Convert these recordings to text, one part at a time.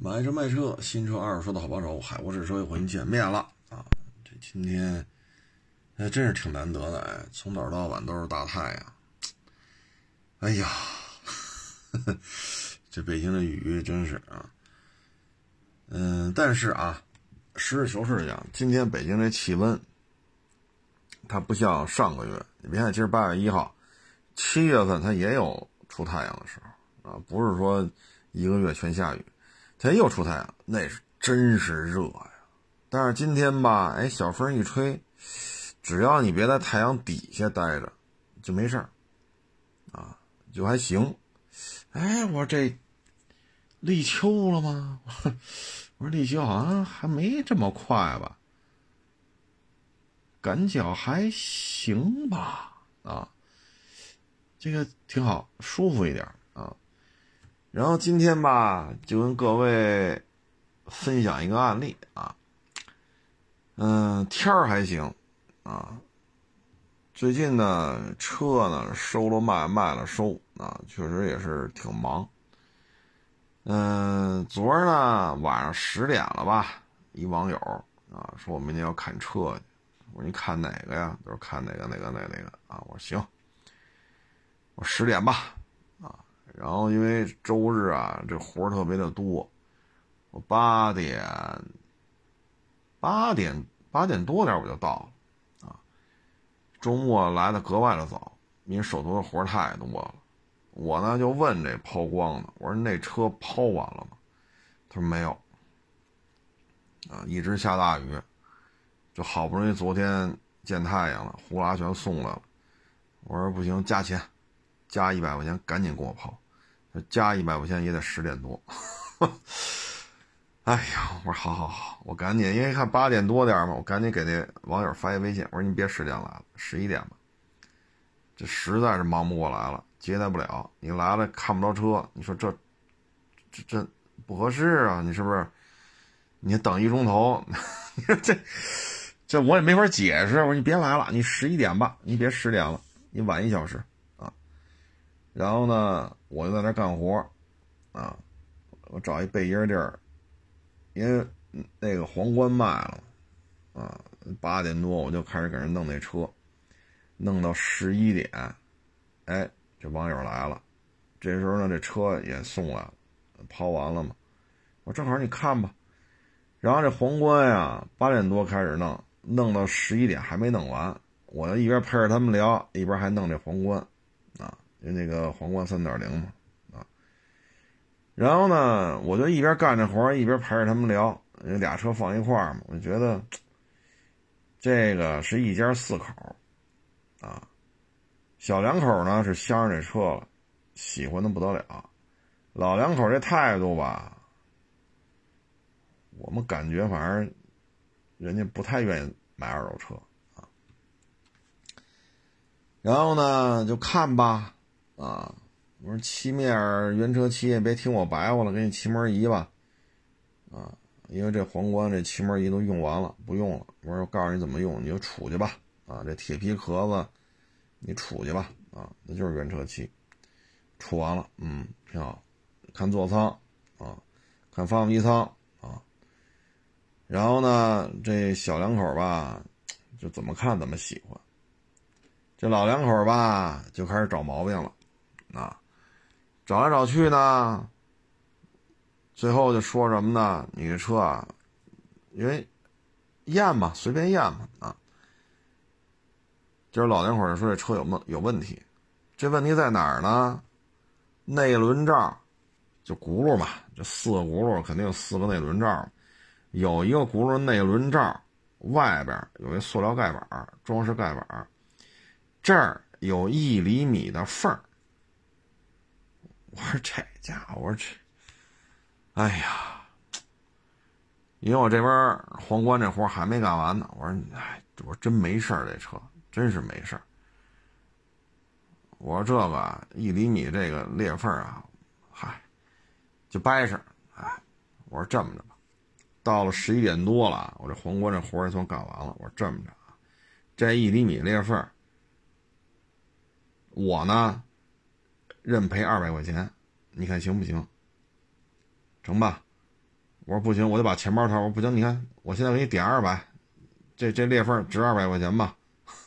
买车卖车，新车二手车的好帮手，海沃士车又和您见面了啊！这今天，哎，真是挺难得的哎，从早到晚都是大太阳。哎呀呵呵，这北京的雨真是啊。嗯，但是啊，实事求是讲，今天北京这气温，它不像上个月。你别看今儿八月一号，七月份它也有出太阳的时候啊，不是说一个月全下雨。天又出太阳，那是真是热呀！但是今天吧，哎，小风一吹，只要你别在太阳底下待着，就没事，啊，就还行。哎，我说这立秋了吗？我说立秋好像还没这么快吧？感觉还行吧？啊，这个挺好，舒服一点。然后今天吧，就跟各位分享一个案例啊。嗯，天儿还行啊。最近呢，车呢收了卖，卖了收啊，确实也是挺忙。嗯，昨儿呢晚上十点了吧，一网友啊说我明天要看车去。我说你看哪个呀？他说看哪个哪个哪个哪个啊。我说行，我十点吧。然后因为周日啊，这活儿特别的多，我八点八点八点多点我就到了，啊，周末来的格外的早，因为手头的活儿太多了。我呢就问这抛光的，我说那车抛完了吗？他说没有，啊，一直下大雨，就好不容易昨天见太阳了，呼啦全送来了。我说不行，加钱，加一百块钱，赶紧给我抛。加一百块钱也得十点多，哎呀，我说好好好，我赶紧，因为看八点多点嘛，我赶紧给那网友发一微信，我说你别十点来了，十一点吧，这实在是忙不过来了，接待不了，你来了看不着车，你说这这这不合适啊，你是不是？你等一钟头，你说这这我也没法解释，我说你别来了，你十一点吧，你别十点了，你晚一小时。然后呢，我就在那干活，啊，我找一背阴地儿，因为那个皇冠卖了，啊，八点多我就开始给人弄那车，弄到十一点，哎，这网友来了，这时候呢，这车也送来了，抛完了嘛，我正好你看吧，然后这皇冠呀，八点多开始弄，弄到十一点还没弄完，我一边陪着他们聊，一边还弄这皇冠，那个皇冠三点零嘛，啊，然后呢，我就一边干着活一边陪着他们聊。俩车放一块儿嘛，我觉得这个是一家四口，啊，小两口呢是相上这车了，喜欢的不得了。老两口这态度吧，我们感觉反正人家不太愿意买二手车。然后呢，就看吧。啊，我说漆面原车漆，别听我白话了，给你漆膜仪吧。啊，因为这皇冠这漆膜仪都用完了，不用了。我说我告诉你怎么用，你就杵去吧。啊，这铁皮壳子，你杵去吧。啊，那就是原车漆，杵完了，嗯，挺好。看座舱，啊，看发动机舱，啊，然后呢，这小两口吧，就怎么看怎么喜欢。这老两口吧，就开始找毛病了。啊，找来找去呢，最后就说什么呢？你这车啊，因为验嘛，随便验嘛啊。今儿老两口说这车有问有问题，这问题在哪儿呢？内轮罩就轱辘嘛，这四个轱辘肯定有四个内轮罩，有一个轱辘内轮罩外边有一塑料盖板，装饰盖板，这儿有一厘米的缝儿。我说这家伙，我说这，哎呀，因为我这边皇冠这活还没干完呢。我说，哎，我真没事儿，这车真是没事儿。我说这个一厘米这个裂缝啊，嗨，就掰扯。哎，我说这么着吧，到了十一点多了，我这皇冠这活也算干完了。我说这么着啊，这一厘米裂缝，我呢。认赔二百块钱，你看行不行？成吧？我说不行，我得把钱包掏。我说不行，你看我现在给你点二百，这这裂缝值二百块钱吧。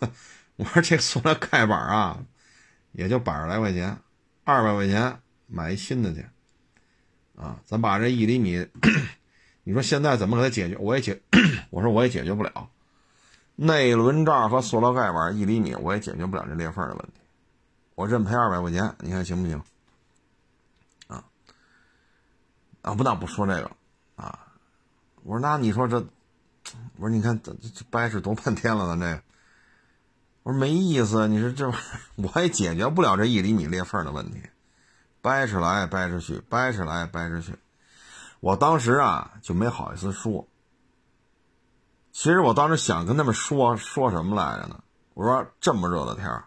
我说这塑料盖板啊，也就百十来块钱，二百块钱买一新的去。啊，咱把这一厘米，你说现在怎么给它解决？我也解，我说我也解决不了。内轮罩和塑料盖板一厘米，我也解决不了这裂缝的问题。我认赔二百块钱，你看行不行？啊啊，不，那不说这个啊。我说那你说这，我说你看这这掰扯多半天了，咱这。我说没意思，你说这我也解决不了这一厘米裂缝的问题，掰扯来掰扯去，掰扯来掰扯去。我当时啊就没好意思说。其实我当时想跟他们说说什么来着呢？我说这么热的天儿，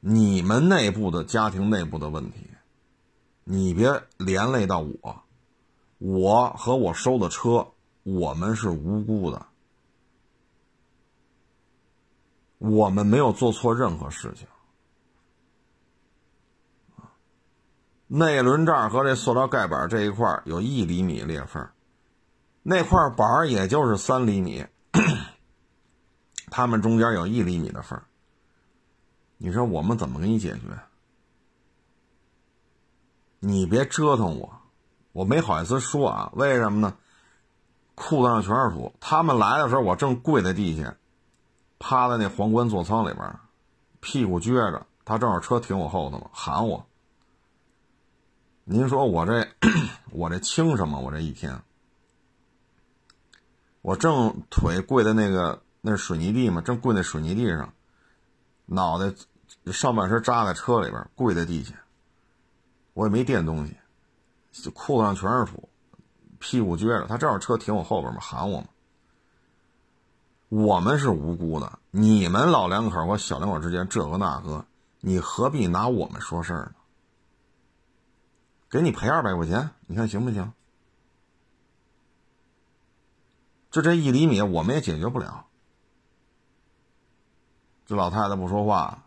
你们内部的家庭内部的问题，你别连累到我，我和我收的车，我们是无辜的，我们没有做错任何事情，内轮罩和这塑料盖板这一块有一厘米裂缝。那块板也就是三厘米，他们中间有一厘米的缝你说我们怎么给你解决？你别折腾我，我没好意思说啊。为什么呢？裤子上全是土。他们来的时候，我正跪在地下，趴在那皇冠座舱里边，屁股撅着。他正好车停我后头嘛，喊我。您说我这我这轻什么？我这一天。我正腿跪在那个那水泥地嘛，正跪在水泥地上，脑袋上半身扎在车里边，跪在地下。我也没垫东西，裤子上全是土，屁股撅着。他正好车停我后边嘛，喊我嘛。我们是无辜的，你们老两口和小两口之间这个那个，你何必拿我们说事儿呢？给你赔二百块钱，你看行不行？就这一厘米，我们也解决不了。这老太太不说话。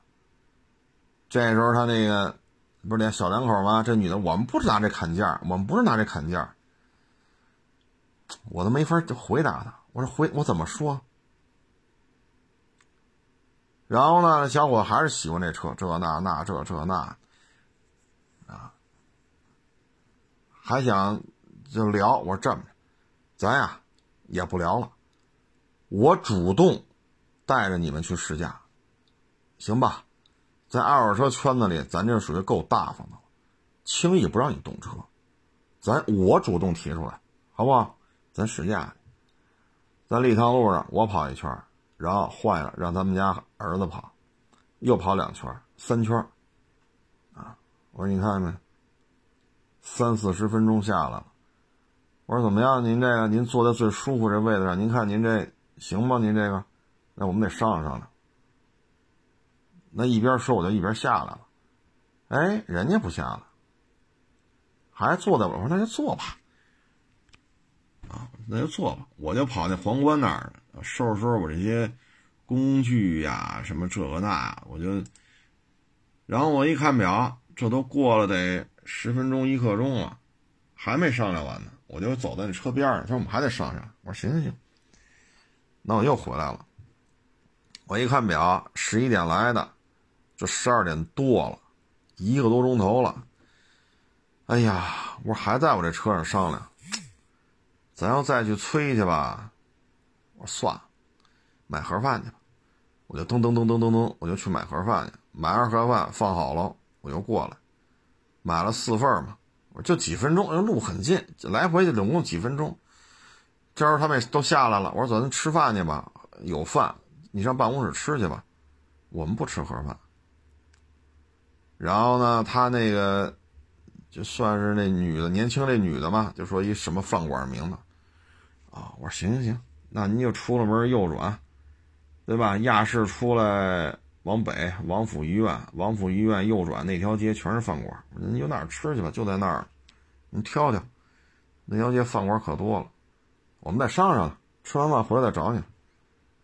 这时候他那个不是俩小两口吗？这女的，我们不是拿这砍价，我们不是拿这砍价。我都没法回答她。我说回我怎么说？然后呢，小伙还是喜欢这车，这那那这这那，啊，还想就聊。我说这么着，咱呀。也不聊了，我主动带着你们去试驾，行吧？在二手车圈子里，咱这属于够大方的了，轻易不让你动车。咱我主动提出来，好不好？咱试驾，在立汤路上我跑一圈，然后坏了让咱们家儿子跑，又跑两圈，三圈，啊！我说你看见没？三四十分钟下来了。我说怎么样？您这个您坐在最舒服这位子上，您看您这行吗？您这个，那我们得商量商量。那一边说我就一边下来了，哎，人家不下了，还坐在我说那就坐吧，啊，那就坐吧，我就跑那皇冠那儿收拾收拾我这些工具呀，什么这个那，我就，然后我一看表，这都过了得十分钟一刻钟了，还没商量完呢。我就走在那车边上，他说我们还得商量。我说行行行，那我又回来了。我一看表，十一点来的，这十二点多了，一个多钟头了。哎呀，我说还在我这车上商量，咱要再去催去吧。我说算了，买盒饭去吧。我就噔噔噔噔噔噔，我就去买盒饭去。买完盒饭放好了，我又过来，买了四份嘛。我就几分钟，路很近，来回就总共几分钟。这时候他们都下来了，我说走，咱吃饭去吧，有饭，你上办公室吃去吧。我们不吃盒饭。然后呢，他那个就算是那女的，年轻那女的嘛，就说一什么饭馆名字。啊，我说行行行，那您就出了门右转，对吧？亚市出来。往北，王府医院，王府医院右转那条街全是饭馆。您有哪儿吃去吧？就在那儿，您挑挑。那条街饭馆可多了。我们再商量，吃完饭回来再找你。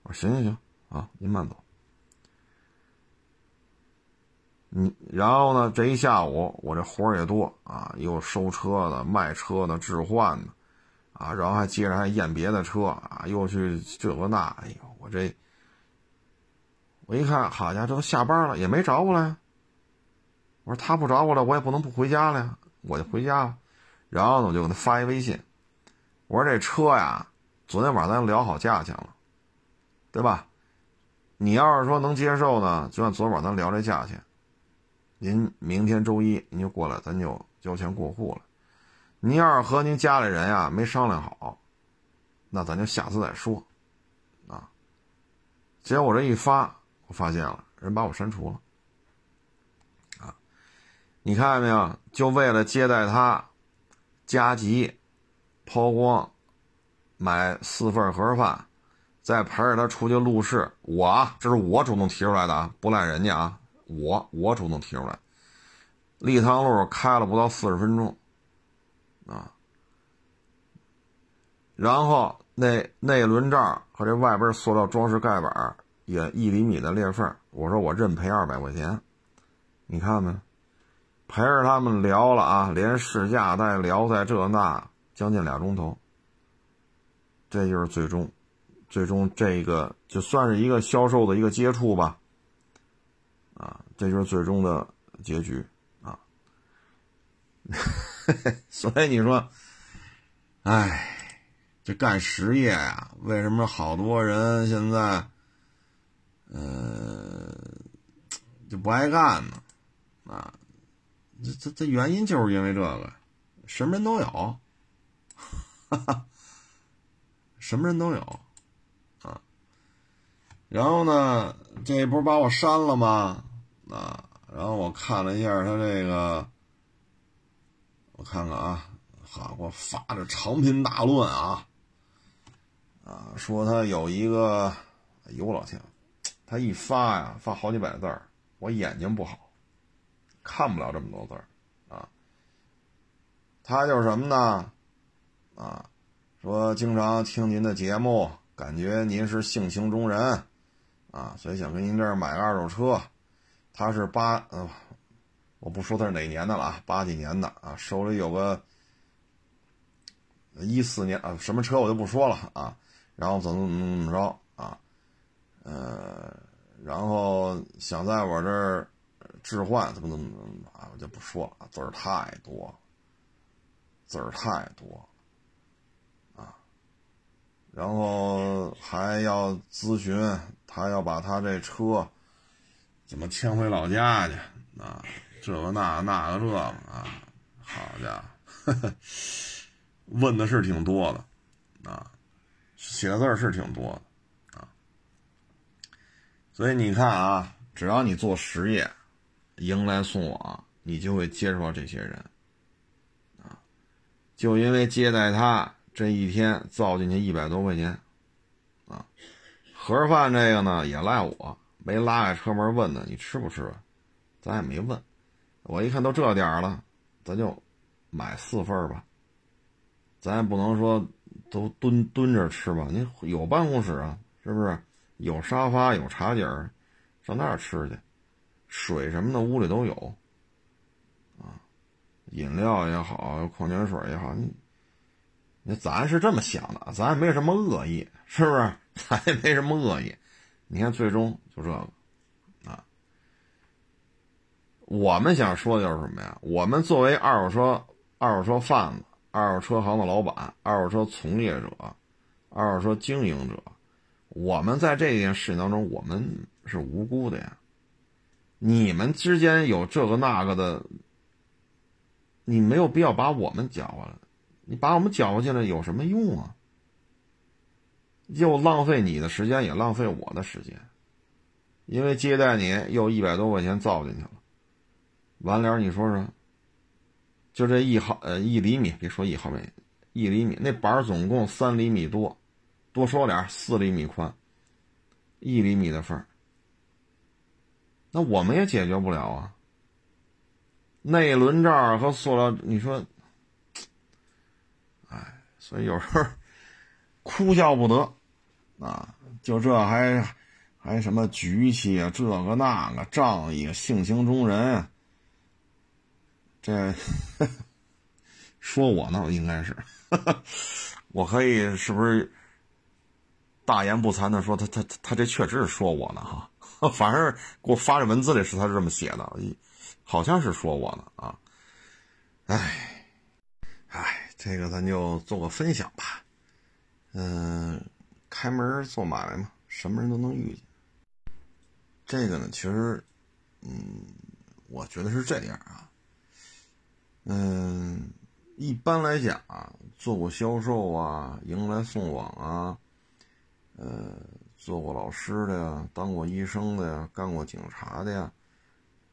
我说行行行，啊，您慢走。你然后呢，这一下午我这活儿也多啊，又收车的、卖车的、置换的，啊，然后还接着还验别的车啊，又去这个那，哎呦，我这我一看，好家伙，这都下班了，也没找我来。我说他不找我了，我也不能不回家了呀，我就回家了。然后呢，我就给他发一微信，我说这车呀，昨天晚上咱聊好价钱了，对吧？你要是说能接受呢，就按昨天晚上咱聊这价钱。您明天周一您就过来，咱就交钱过户了。您要是和您家里人呀没商量好，那咱就下次再说，啊。结果我这一发，我发现了人把我删除了，啊，你看见没有？就为了接待他，加急抛光，买四份盒饭，再陪着他出去录视。我，这是我主动提出来的啊，不赖人家啊。我我主动提出来，立汤路开了不到四十分钟，啊，然后那内轮罩和这外边塑料装饰盖板也一厘米的裂缝，我说我认赔二百块钱，你看没？陪着他们聊了啊，连试驾带聊在这那将近俩钟头，这就是最终，最终这个就算是一个销售的一个接触吧。这就是最终的结局啊！所以你说，哎，这干实业呀，为什么好多人现在，呃，就不爱干呢？啊，这这这原因就是因为这个，什么人都有，哈哈，什么人都有啊。然后呢，这不是把我删了吗？啊，然后我看了一下他这个，我看看啊，好，给我发着长篇大论啊，啊，说他有一个，哎呦老天，他一发呀，发好几百字儿，我眼睛不好，看不了这么多字儿啊。他就是什么呢？啊，说经常听您的节目，感觉您是性情中人，啊，所以想跟您这儿买个二手车。他是八呃，我不说他是哪年的了啊，八几年的啊，手里有个一四年啊，什么车我就不说了啊，然后怎么怎么怎么着啊，呃，然后想在我这儿置换怎么怎么怎么啊，我就不说了，字儿太多，字儿太多啊，然后还要咨询他要把他这车。怎么迁回老家去啊？这个那那个这个啊，好家伙，问的是挺多的啊，写的字是挺多的啊。所以你看啊，只要你做实业，迎来送往，你就会接触到这些人啊。就因为接待他这一天造进去一百多块钱啊，盒饭这个呢也赖我。没拉开车门问呢，你吃不吃？咱也没问。我一看都这点了，咱就买四份吧。咱也不能说都蹲蹲着吃吧。你有办公室啊，是不是？有沙发有茶几儿，上那儿吃去。水什么的屋里都有啊，饮料也好，矿泉水也好，你那咱是这么想的，咱也没什么恶意，是不是？咱也没什么恶意。你看，最终就这个，啊，我们想说的就是什么呀？我们作为二手车、二手车贩子、二手车行的老板、二手车从业者、二手车经营者，我们在这件事情当中，我们是无辜的呀。你们之间有这个那个的，你没有必要把我们搅和了。你把我们搅和进来有什么用啊？又浪费你的时间，也浪费我的时间，因为接待你又一百多块钱造进去了，完了你说说，就这一毫呃一厘米，别说一毫米，一厘米那板总共三厘米多，多说点四厘米宽，一厘米的缝那我们也解决不了啊。内轮罩和塑料，你说，哎，所以有时候哭笑不得。啊，就这还还什么局气啊，这个那个仗义，性情中人。这 说我呢，应该是，我可以是不是大言不惭的说，他他他这确实是说我呢哈。反正给我发这文字里是他是这么写的，好像是说我呢啊。哎，哎，这个咱就做个分享吧。嗯，开门做买卖嘛，什么人都能遇见。这个呢，其实，嗯，我觉得是这样啊。嗯，一般来讲啊，做过销售啊，迎来送往啊，呃。做过老师的呀，当过医生的呀，干过警察的呀，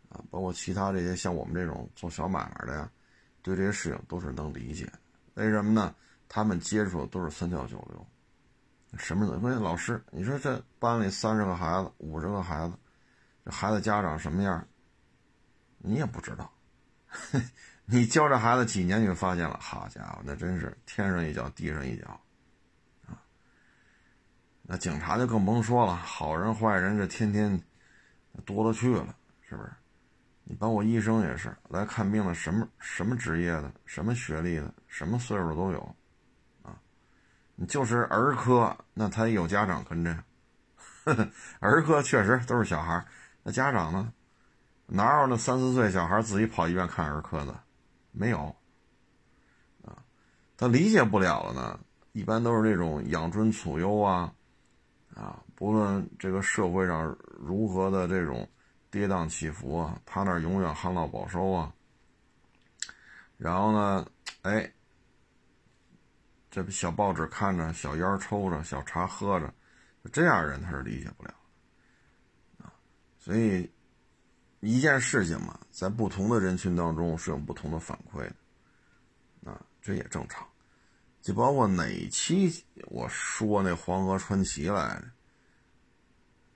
啊，包括其他这些像我们这种做小买卖的呀，对这些事情都是能理解。为什么呢？他们接触的都是三教九流，什么人？关键老师，你说这班里三十个孩子，五十个孩子，这孩子家长什么样，你也不知道。你教这孩子几年，你就发现了，好家伙，那真是天上一脚，地上一脚啊。那警察就更甭说了，好人坏人这天天多了去了，是不是？你包括医生也是来看病的，什么什么职业的，什么学历的，什么岁数都有，就是儿科，那他也有家长跟着，儿科确实都是小孩，那家长呢？哪有那三四岁小孩自己跑医院看儿科的？没有，啊，他理解不了了呢。一般都是这种养尊处优啊。啊，不论这个社会上如何的这种跌宕起伏啊，他那永远旱涝保收啊。然后呢，哎，这小报纸看着，小烟抽着，小茶喝着，这样人他是理解不了啊。所以一件事情嘛，在不同的人群当中是有不同的反馈的，啊，这也正常。就包括哪期我说那黄河传奇来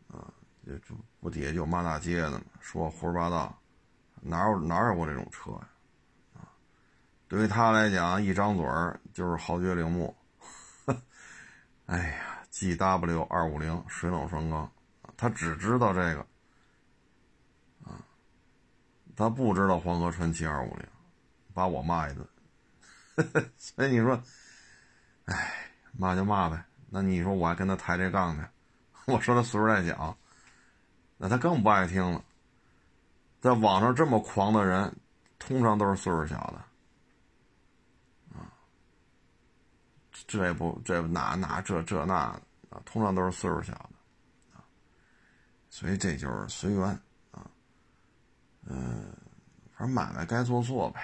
着，啊，就就不底下就骂大街的嘛，说胡说八道，哪有哪有过这种车呀，对于他来讲，一张嘴儿就是豪爵铃木，哎呀，G W 二五零水冷双缸，他只知道这个，啊，他不知道黄河传奇二五零，把我骂一顿，所以你说。哎，骂就骂呗。那你说我还跟他抬这杠呢？我说他岁数太小，那他更不爱听了。在网上这么狂的人，通常都是岁数小的。这不这不那那这这那啊，通常都是岁数小的啊。所以这就是随缘啊。嗯，反正买卖该做做呗。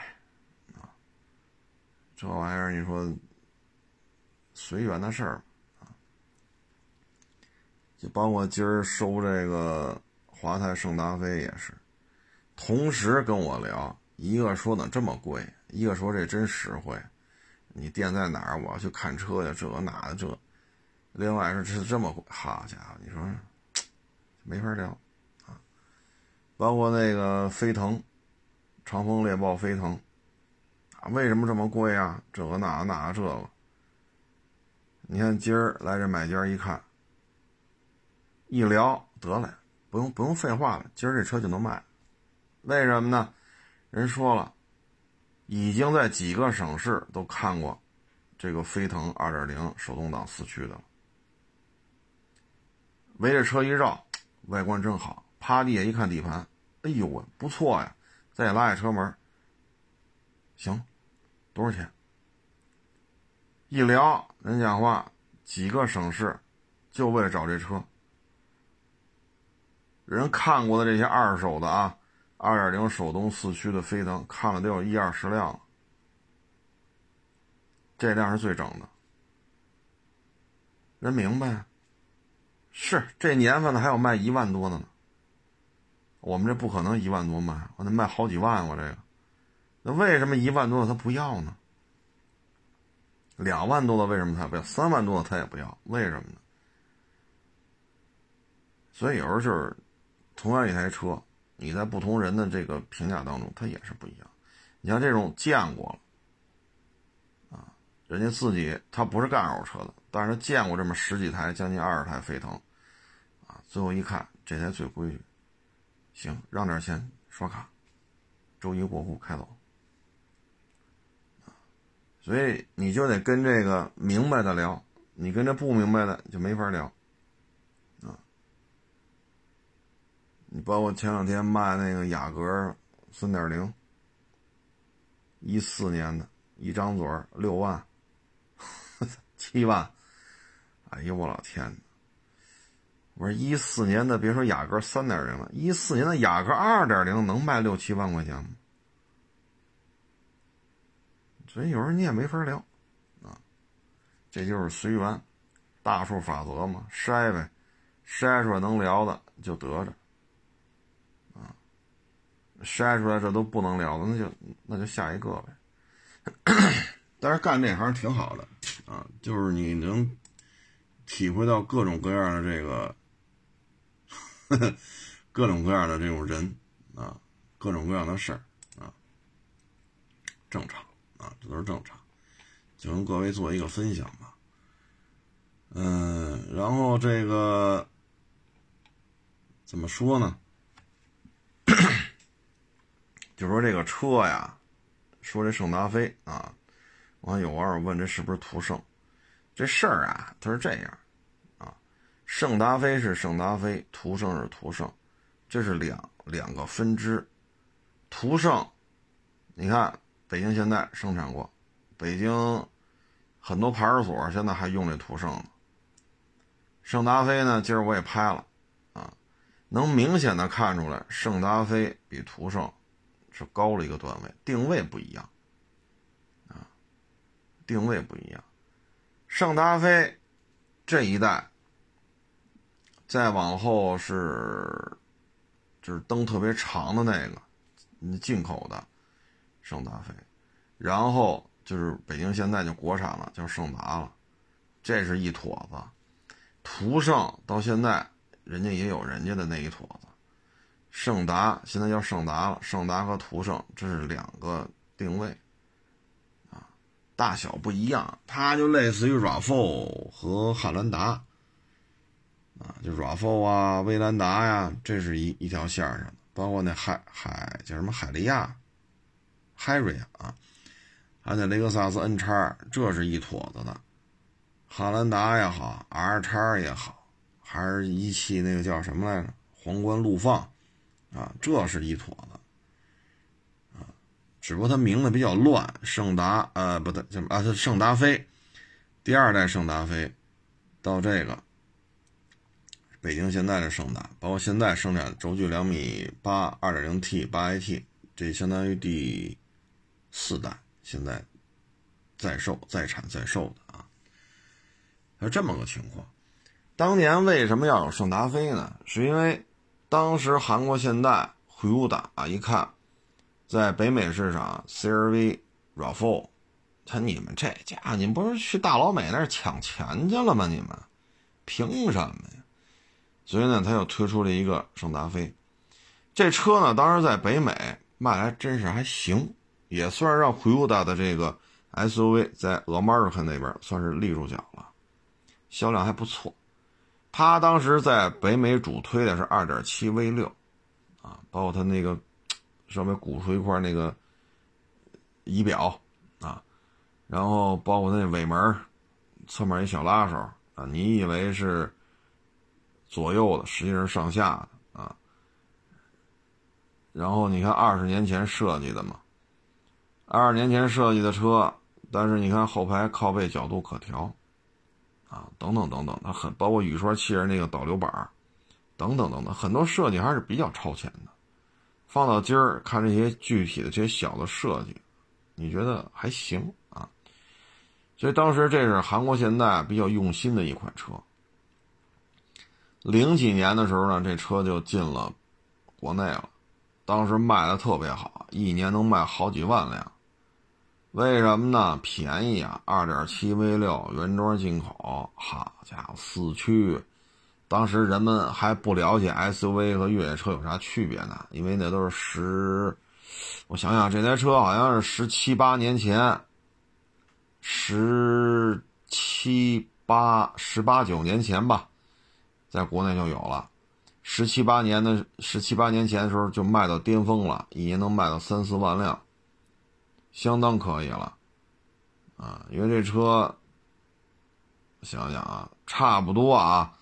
啊，这玩意儿你说。随缘的事儿，啊，就包括今儿收这个华泰圣达菲也是，同时跟我聊，一个说怎么这么贵，一个说这真实惠，你店在哪儿？我要去看车呀，这那的这，另外是这这么贵，好家伙，你说没法聊啊。包括那个飞腾，长风猎豹飞腾，啊，为什么这么贵啊？这个那那这个。你看今儿来这买家一看，一聊得了，不用不用废话了，今儿这车就能卖，为什么呢？人说了，已经在几个省市都看过这个飞腾2.0手动挡四驱的了，围着车一绕，外观真好，趴地下一看底盘，哎呦喂，不错呀，再拉下车门，行，多少钱？一聊，人讲话，几个省市，就为了找这车。人看过的这些二手的啊，二点零手动四驱的飞腾，看了得有一二十辆。这辆是最整的。人明白，是这年份的还有卖一万多的呢。我们这不可能一万多卖，我得卖好几万。我这个，那为什么一万多的他不要呢？两万多的为什么他不要？三万多的他也不要，为什么呢？所以有时候就是，同样一台车，你在不同人的这个评价当中，它也是不一样。你像这种见过了，啊，人家自己他不是干二手车的，但是他见过这么十几台、将近二十台飞腾，啊，最后一看这台最规矩，行，让点钱刷卡，周一过户开走。所以你就得跟这个明白的聊，你跟这不明白的就没法聊，你包括前两天卖那个雅阁三点零，一四年的，一张嘴六万，七万，哎呦我老天呐！我说一四年的别说雅阁三点零了，一四年的雅阁二点零能卖六七万块钱吗？所以有时候你也没法聊，啊，这就是随缘，大数法则嘛，筛呗，筛出来能聊的就得着，筛出来这都不能聊的，那就那就下一个呗。但是干这行挺好的，啊，就是你能体会到各种各样的这个，各种各样的这种人，啊，各种各样的事儿，啊，正常。啊，这都是正常，就跟各位做一个分享吧。嗯，然后这个怎么说呢？就说这个车呀，说这圣达菲啊，完有网友问这是不是途胜？这事儿啊，它是这样啊，圣达菲是圣达菲，途胜是途胜，这是两两个分支。途胜，你看。北京现代生产过，北京很多派出所现在还用这途胜呢。圣达菲呢，今儿我也拍了，啊，能明显的看出来，圣达菲比途胜是高了一个段位，定位不一样，啊，定位不一样。圣达菲这一代，再往后是就是灯特别长的那个，进口的。圣达菲，然后就是北京现在就国产了，叫圣达了，这是一坨子。途胜到现在人家也有人家的那一坨子，圣达现在叫圣达了，圣达和途胜这是两个定位，啊，大小不一样，它就类似于 RAV4 和汉兰达，啊，就 RAV4 啊、威兰达呀，这是一一条线上的，包括那海海叫什么海利亚。海瑞啊，还有那雷克萨斯 N 叉，这是一坨子的。汉兰达也好，R 叉也好，还是一汽那个叫什么来着？皇冠陆放啊，这是一坨子啊。只不过它名字比较乱，圣达呃不对，啊？是圣达菲，第二代圣达菲，到这个北京现在的圣达，包括现在生产轴距两米八，二点零 T 八 AT，这相当于第。四代现在在售、在产、在售的啊，是这么个情况。当年为什么要有圣达菲呢？是因为当时韩国现代、辉达啊，一看在北美市场，CRV、RAV4，他你们这家伙，你们不是去大老美那儿抢钱去了吗？你们凭什么呀？所以呢，他又推出了一个圣达菲。这车呢，当时在北美卖还真是还行。也算是让 Huda 的这个 SUV 在 America 那边算是立住脚了，销量还不错。他当时在北美主推的是2.7 V6，啊，包括它那个上面鼓出一块那个仪表啊，然后包括那尾门，侧面一小拉手啊，你以为是左右的，实际上是上下的啊。然后你看二十年前设计的嘛。二十年前设计的车，但是你看后排靠背角度可调，啊，等等等等，它很包括雨刷器那个导流板，等等等等，很多设计还是比较超前的。放到今儿看这些具体的这些小的设计，你觉得还行啊？所以当时这是韩国现代比较用心的一款车。零几年的时候呢，这车就进了国内了，当时卖的特别好，一年能卖好几万辆。为什么呢？便宜啊！二点七 V 六原装进口，好家伙，四驱。当时人们还不了解 SUV 和越野车有啥区别呢，因为那都是十，我想想，这台车好像是十七八年前，十七八十八九年前吧，在国内就有了十七八年的十七八年前的时候就卖到巅峰了，一年能卖到三四万辆，相当可以了，啊，因为这车，想想啊，差不多啊，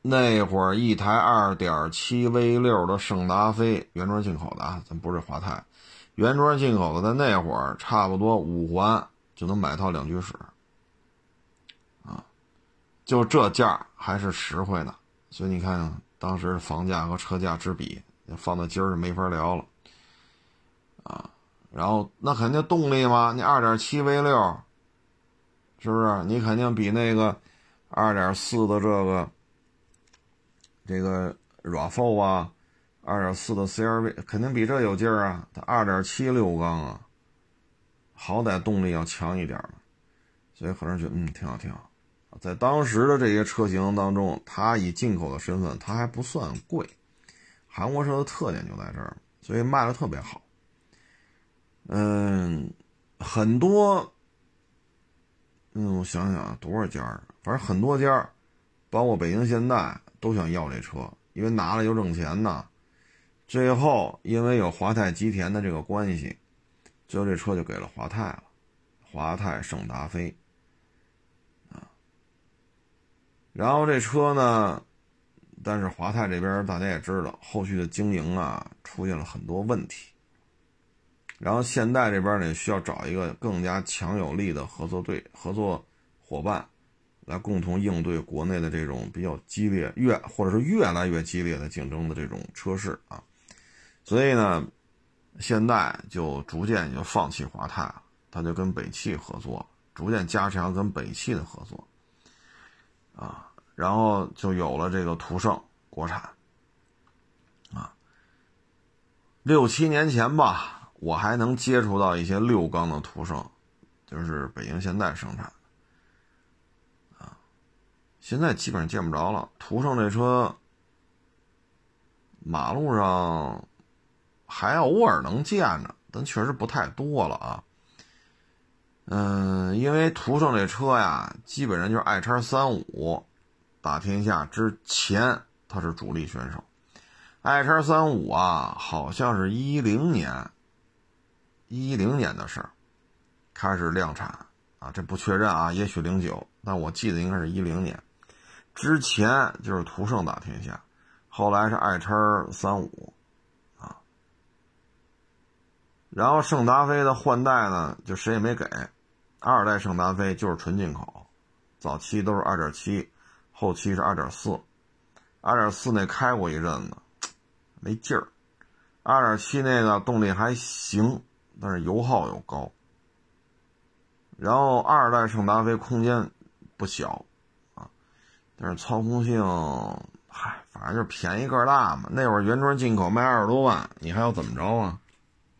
那会儿一台二点七 V 六的圣达菲原装进口的啊，咱不是华泰，原装进口的，在那会儿差不多五环就能买套两居室。啊就这价还是实惠的，所以你看当时房价和车价之比，放到今儿就没法聊了，啊，然后那肯定动力嘛，你二点七 V 六，是不是？你肯定比那个二点四的这个这个 RAV4 啊，二点四的 CRV 肯定比这有劲儿啊，它二点七六缸啊，好歹动力要强一点嘛，所以很多人觉得嗯挺好挺好。在当时的这些车型当中，它以进口的身份，它还不算贵。韩国车的特点就在这儿，所以卖的特别好。嗯，很多，嗯，我想想啊多少家儿反正很多家儿包括北京现代都想要这车，因为拿了就挣钱呐。最后因为有华泰吉田的这个关系，最后这车就给了华泰了，华泰圣达菲啊。然后这车呢，但是华泰这边大家也知道，后续的经营啊出现了很多问题。然后现代这边呢需要找一个更加强有力的合作队、合作伙伴，来共同应对国内的这种比较激烈、越或者是越来越激烈的竞争的这种车市啊。所以呢，现代就逐渐就放弃华泰，他就跟北汽合作，逐渐加强跟北汽的合作。啊，然后就有了这个途胜国产。啊，六七年前吧，我还能接触到一些六缸的途胜，就是北京现代生产。啊，现在基本上见不着了。途胜这车，马路上还偶尔能见着，但确实不太多了啊。嗯，因为途胜这车呀，基本上就是爱叉三五打天下之前，它是主力选手。爱叉三五啊，好像是一零年，一零年的事儿开始量产啊，这不确认啊，也许零九，但我记得应该是一零年之前就是途胜打天下，后来是爱叉三五啊，然后圣达菲的换代呢，就谁也没给。二代圣达菲就是纯进口，早期都是二点七，后期是二点四。二点四那开过一阵子，没劲儿。二点七那个动力还行，但是油耗又高。然后二代圣达菲空间不小啊，但是操控性，嗨，反正就是便宜个大嘛。那会儿原装进口卖二十多万，你还要怎么着啊？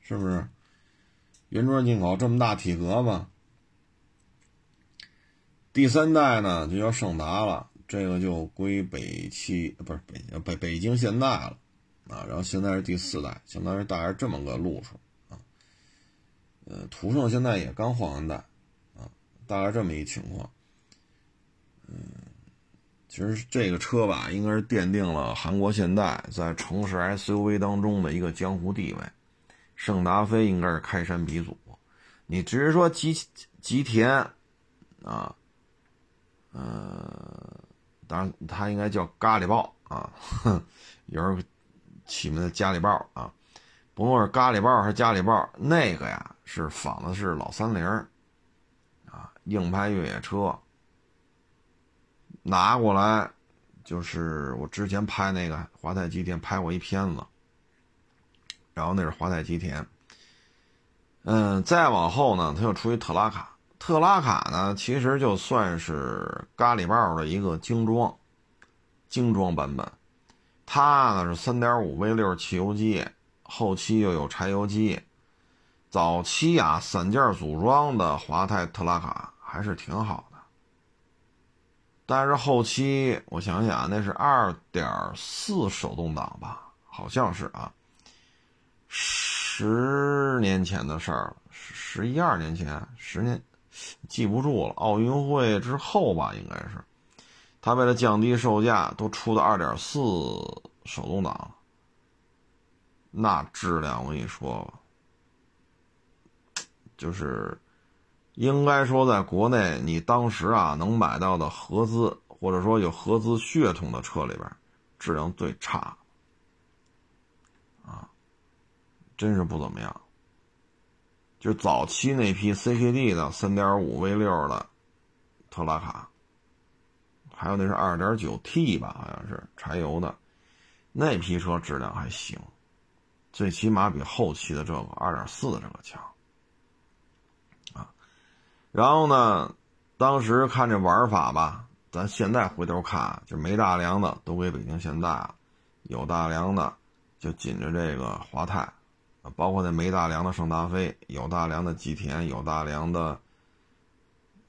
是不是？原装进口这么大体格子。第三代呢就叫胜达了，这个就归北汽，不是北北北京现代了啊。然后现在是第四代，相当于大概这么个路数。呃，途胜现在也刚换完代啊，大概这么一情况。嗯，其实这个车吧，应该是奠定了韩国现代在城市 SUV 当中的一个江湖地位。圣达菲应该是开山鼻祖，你只是说吉吉田啊。呃，当然，它应该叫咖喱豹啊，有人起名的加里豹啊，不论是咖喱豹还是加里豹，那个呀是仿的是老三菱啊，硬派越野车，拿过来就是我之前拍那个华泰吉田拍过一片子，然后那是华泰吉田，嗯，再往后呢，它又出一特拉卡。特拉卡呢，其实就算是咖喱豹的一个精装，精装版本。它呢是3.5 V6 汽油机，后期又有柴油机。早期啊，散件组装的华泰特拉卡还是挺好的。但是后期我想想，那是2.4手动挡吧？好像是啊，十年前的事儿了，十一二年前，十年。记不住了，奥运会之后吧，应该是，他为了降低售价，都出的二点四手动挡。那质量，我跟你说吧，就是应该说，在国内你当时啊能买到的合资或者说有合资血统的车里边，质量最差，啊，真是不怎么样。就早期那批 CKD 的三点五 V 六的特拉卡。还有那是二点九 T 吧，好像是柴油的，那批车质量还行，最起码比后期的这个二点四的这个强。然后呢，当时看这玩法吧，咱现在回头看，就没大梁的都给北京现代了，有大梁的就紧着这个华泰，包括那没大梁的圣达菲，有大梁的吉田，有大梁的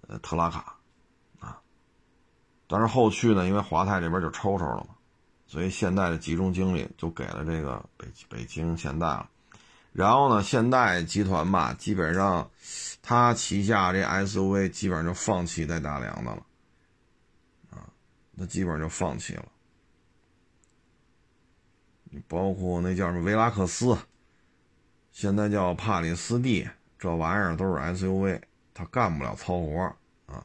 呃特拉卡。啊但是后续呢，因为华泰这边就抽抽了嘛，所以现在的集中精力就给了这个北北京现代了。然后呢，现代集团吧，基本上它旗下这 SUV 基本上就放弃带大梁的了，啊，那基本上就放弃了。包括那叫什么维拉克斯，现在叫帕里斯蒂，这玩意儿都是 SUV，它干不了糙活啊。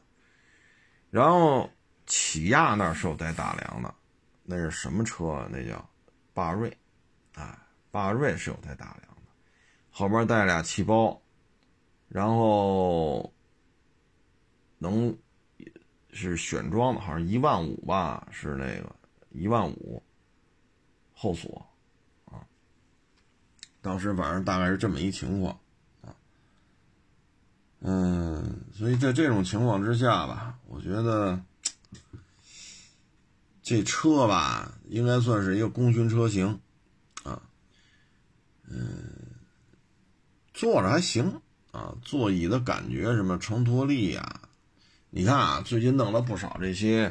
然后。起亚那是有带大梁的，那是什么车？那叫霸瑞，哎，霸瑞是有带大梁的，后边带俩气包，然后能是选装的，好像一万五吧，是那个一万五后锁啊。当时反正大概是这么一情况啊，嗯，所以在这种情况之下吧，我觉得。这车吧，应该算是一个功勋车型，啊，嗯，坐着还行啊，座椅的感觉什么承托力呀，你看啊，最近弄了不少这些，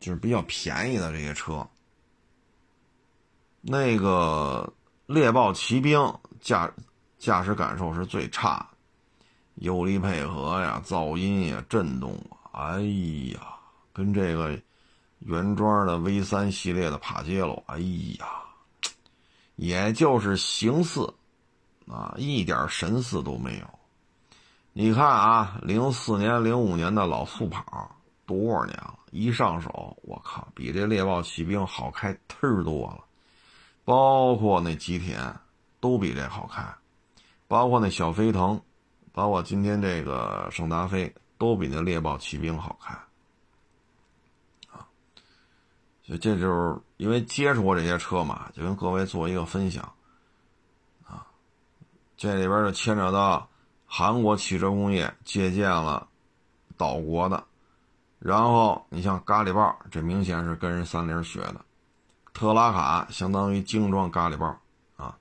就是比较便宜的这些车，那个猎豹骑兵驾驾驶感受是最差，油离配合呀，噪音呀，震动，哎呀，跟这个。原装的 V 三系列的帕杰罗，哎呀，也就是形似，啊，一点神似都没有。你看啊，零四年、零五年的老速跑多少年了？一上手，我靠，比这猎豹骑兵好开忒多了。包括那吉田，都比这好开。包括那小飞腾，包括今天这个圣达菲，都比那猎豹骑兵好开。就这就是因为接触过这些车嘛，就跟各位做一个分享，这里边就牵扯到韩国汽车工业借鉴了岛国的，然后你像咖喱豹，这明显是跟人三菱学的，特拉卡相当于精装咖喱豹啊，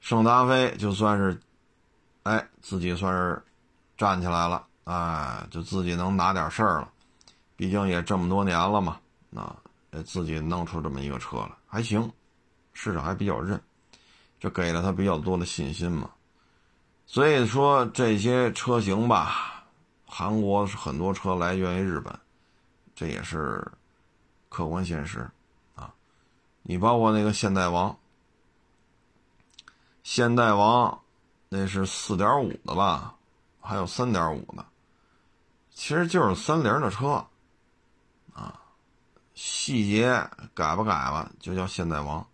圣达菲就算是，哎，自己算是站起来了，哎，就自己能拿点事儿了，毕竟也这么多年了嘛，啊。自己弄出这么一个车来还行，市场还比较认，这给了他比较多的信心嘛。所以说这些车型吧，韩国是很多车来源于日本，这也是客观现实啊。你包括那个现代王，现代王那是四点五的吧，还有三点五的，其实就是三菱的车啊。细节改吧改吧，就叫现代王，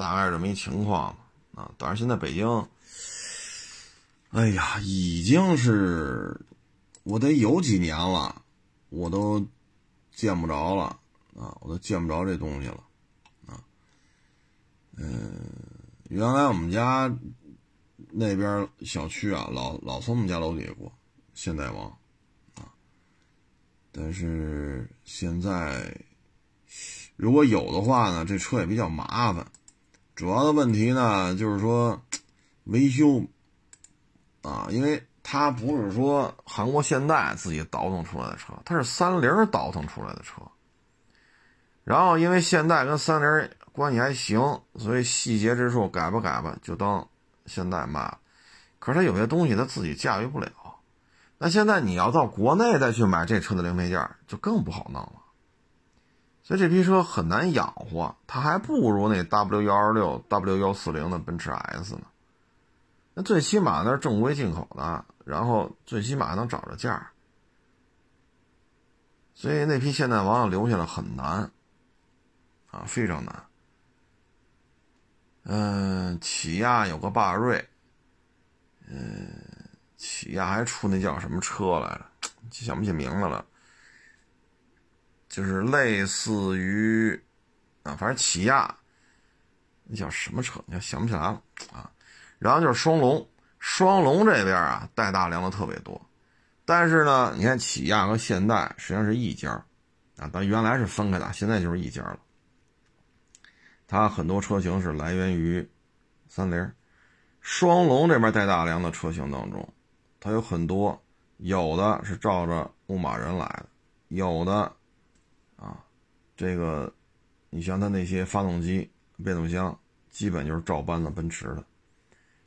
大概是这么一情况啊。但是现在北京，哎呀，已经是我得有几年了，我都见不着了啊，我都见不着这东西了啊。嗯，原来我们家那边小区啊，老老从我们家楼底下过现代王。但是现在，如果有的话呢，这车也比较麻烦。主要的问题呢，就是说维修啊，因为它不是说韩国现代自己倒腾出来的车，它是三菱倒腾出来的车。然后因为现代跟三菱关系还行，所以细节之处改吧改吧，就当现代卖。可是它有些东西它自己驾驭不了。那现在你要到国内再去买这车的零配件，就更不好弄了。所以这批车很难养活，它还不如那 W 幺二六、W 幺四零的奔驰 S 呢。那最起码那是正规进口的，然后最起码能找着价。所以那批现代王要留下来很难，啊，非常难。嗯，起亚有个霸瑞，嗯，起亚还出那叫什么车来着？想不起名字了。就是类似于，啊，反正起亚，那叫什么车？你想不起来了啊。然后就是双龙，双龙这边啊带大梁的特别多，但是呢，你看起亚和现代实际上是一家啊，但原来是分开的，现在就是一家了。它很多车型是来源于三菱，双龙这边带大梁的车型当中，它有很多，有的是照着牧马人来的，有的，这个你像它那些发动机、变速箱，基本就是照搬了奔驰的，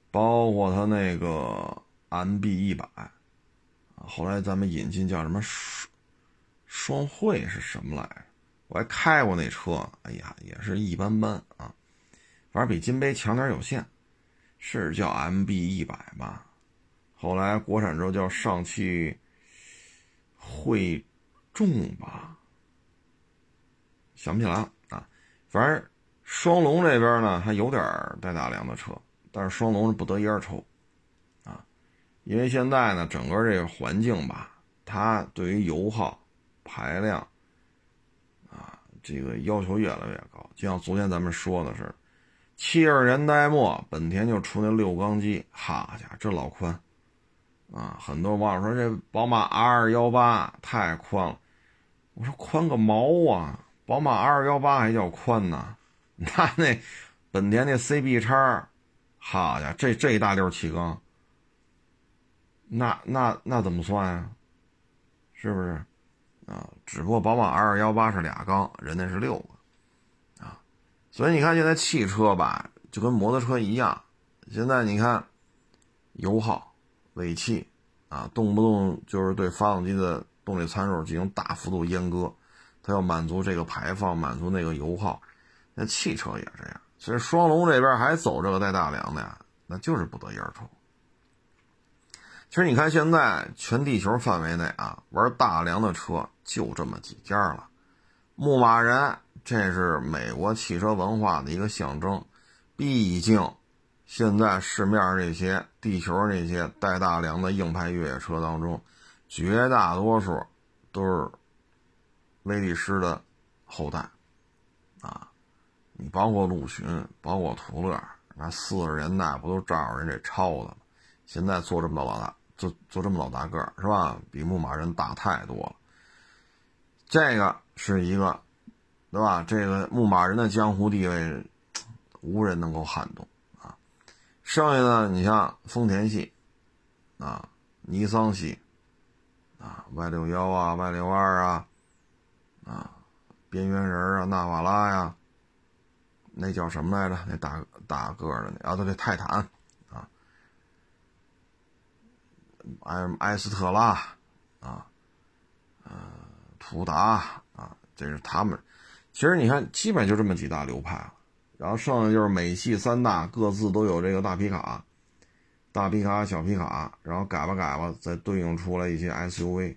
包括它那个 MB 一百，后来咱们引进叫什么双汇是什么来？我还开过那车，哎呀，也是一般般啊，反正比金杯强点有限，是叫 MB 一百吧？后来国产之后叫上汽汇众吧，想不起来了啊。反正双龙这边呢还有点带大梁的车，但是双龙是不得烟抽啊，因为现在呢整个这个环境吧，它对于油耗、排量啊。这个要求越来越高，就像昨天咱们说的是，七十年代末本田就出那六缸机，哈家伙，这老宽啊！很多网友说这宝马 R 幺八太宽了，我说宽个毛啊！宝马二幺八还叫宽呢？那那本田那 CB 叉，好家伙，这这一大溜气缸，那那那怎么算呀？是不是？啊，只不过宝马二幺八是俩缸，人家是六个，啊，所以你看现在汽车吧，就跟摩托车一样，现在你看油耗、尾气，啊，动不动就是对发动机的动力参数进行大幅度阉割，它要满足这个排放，满足那个油耗，那汽车也这样。所以双龙这边还走这个带大梁的呀，那就是不得烟抽。其实你看，现在全地球范围内啊，玩大梁的车就这么几家了。牧马人，这是美国汽车文化的一个象征。毕竟，现在市面上这些地球这些带大梁的硬派越野车当中，绝大多数都是威利斯的后代啊。你包括陆巡，包括途乐，那四十年代不都照着人这抄的吗？现在做这么老大。做做这么老大个儿是吧？比牧马人大太多了。这个是一个，对吧？这个牧马人的江湖地位，无人能够撼动啊。剩下的你像丰田系，啊，尼桑系，啊，Y 六幺啊，Y 六二啊，啊，边缘人啊，纳瓦拉呀，那叫什么来着？那大大个的那啊，对对，泰坦啊。埃埃斯特拉，啊，呃，图达啊，这是他们。其实你看，基本就这么几大流派了。然后剩下就是美系三大，各自都有这个大皮卡、大皮卡、小皮卡，然后改吧改吧，再对应出来一些 SUV。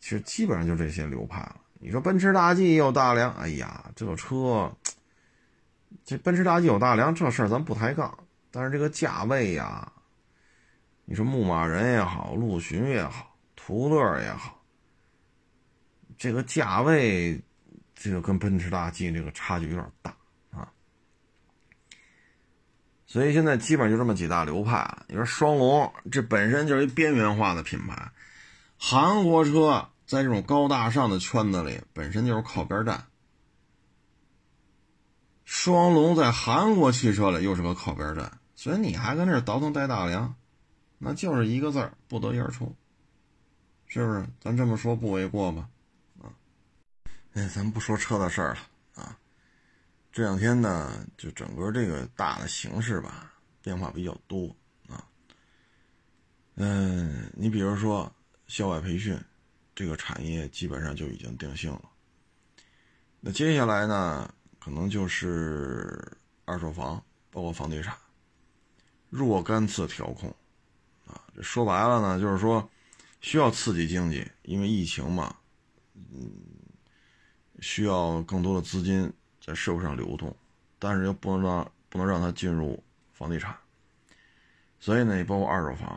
其实基本上就这些流派了。你说奔驰大 G 有大梁，哎呀，这车，这奔驰大 G 有大梁这事儿咱不抬杠，但是这个价位呀。你说牧马人也好，陆巡也好，途乐也好，这个价位，这个跟奔驰大 G 这个差距有点大啊。所以现在基本就这么几大流派。你说双龙，这本身就是一边缘化的品牌，韩国车在这种高大上的圈子里本身就是靠边站，双龙在韩国汽车里又是个靠边站，所以你还跟这倒腾带大梁。那就是一个字儿，不得烟抽，是不是？咱这么说不为过吧？啊，哎，咱不说车的事儿了啊。这两天呢，就整个这个大的形势吧，变化比较多啊。嗯，你比如说校外培训这个产业基本上就已经定性了。那接下来呢，可能就是二手房，包括房地产，若干次调控啊。说白了呢，就是说需要刺激经济，因为疫情嘛，嗯，需要更多的资金在社会上流动，但是又不能让不能让它进入房地产。所以呢，也包括二手房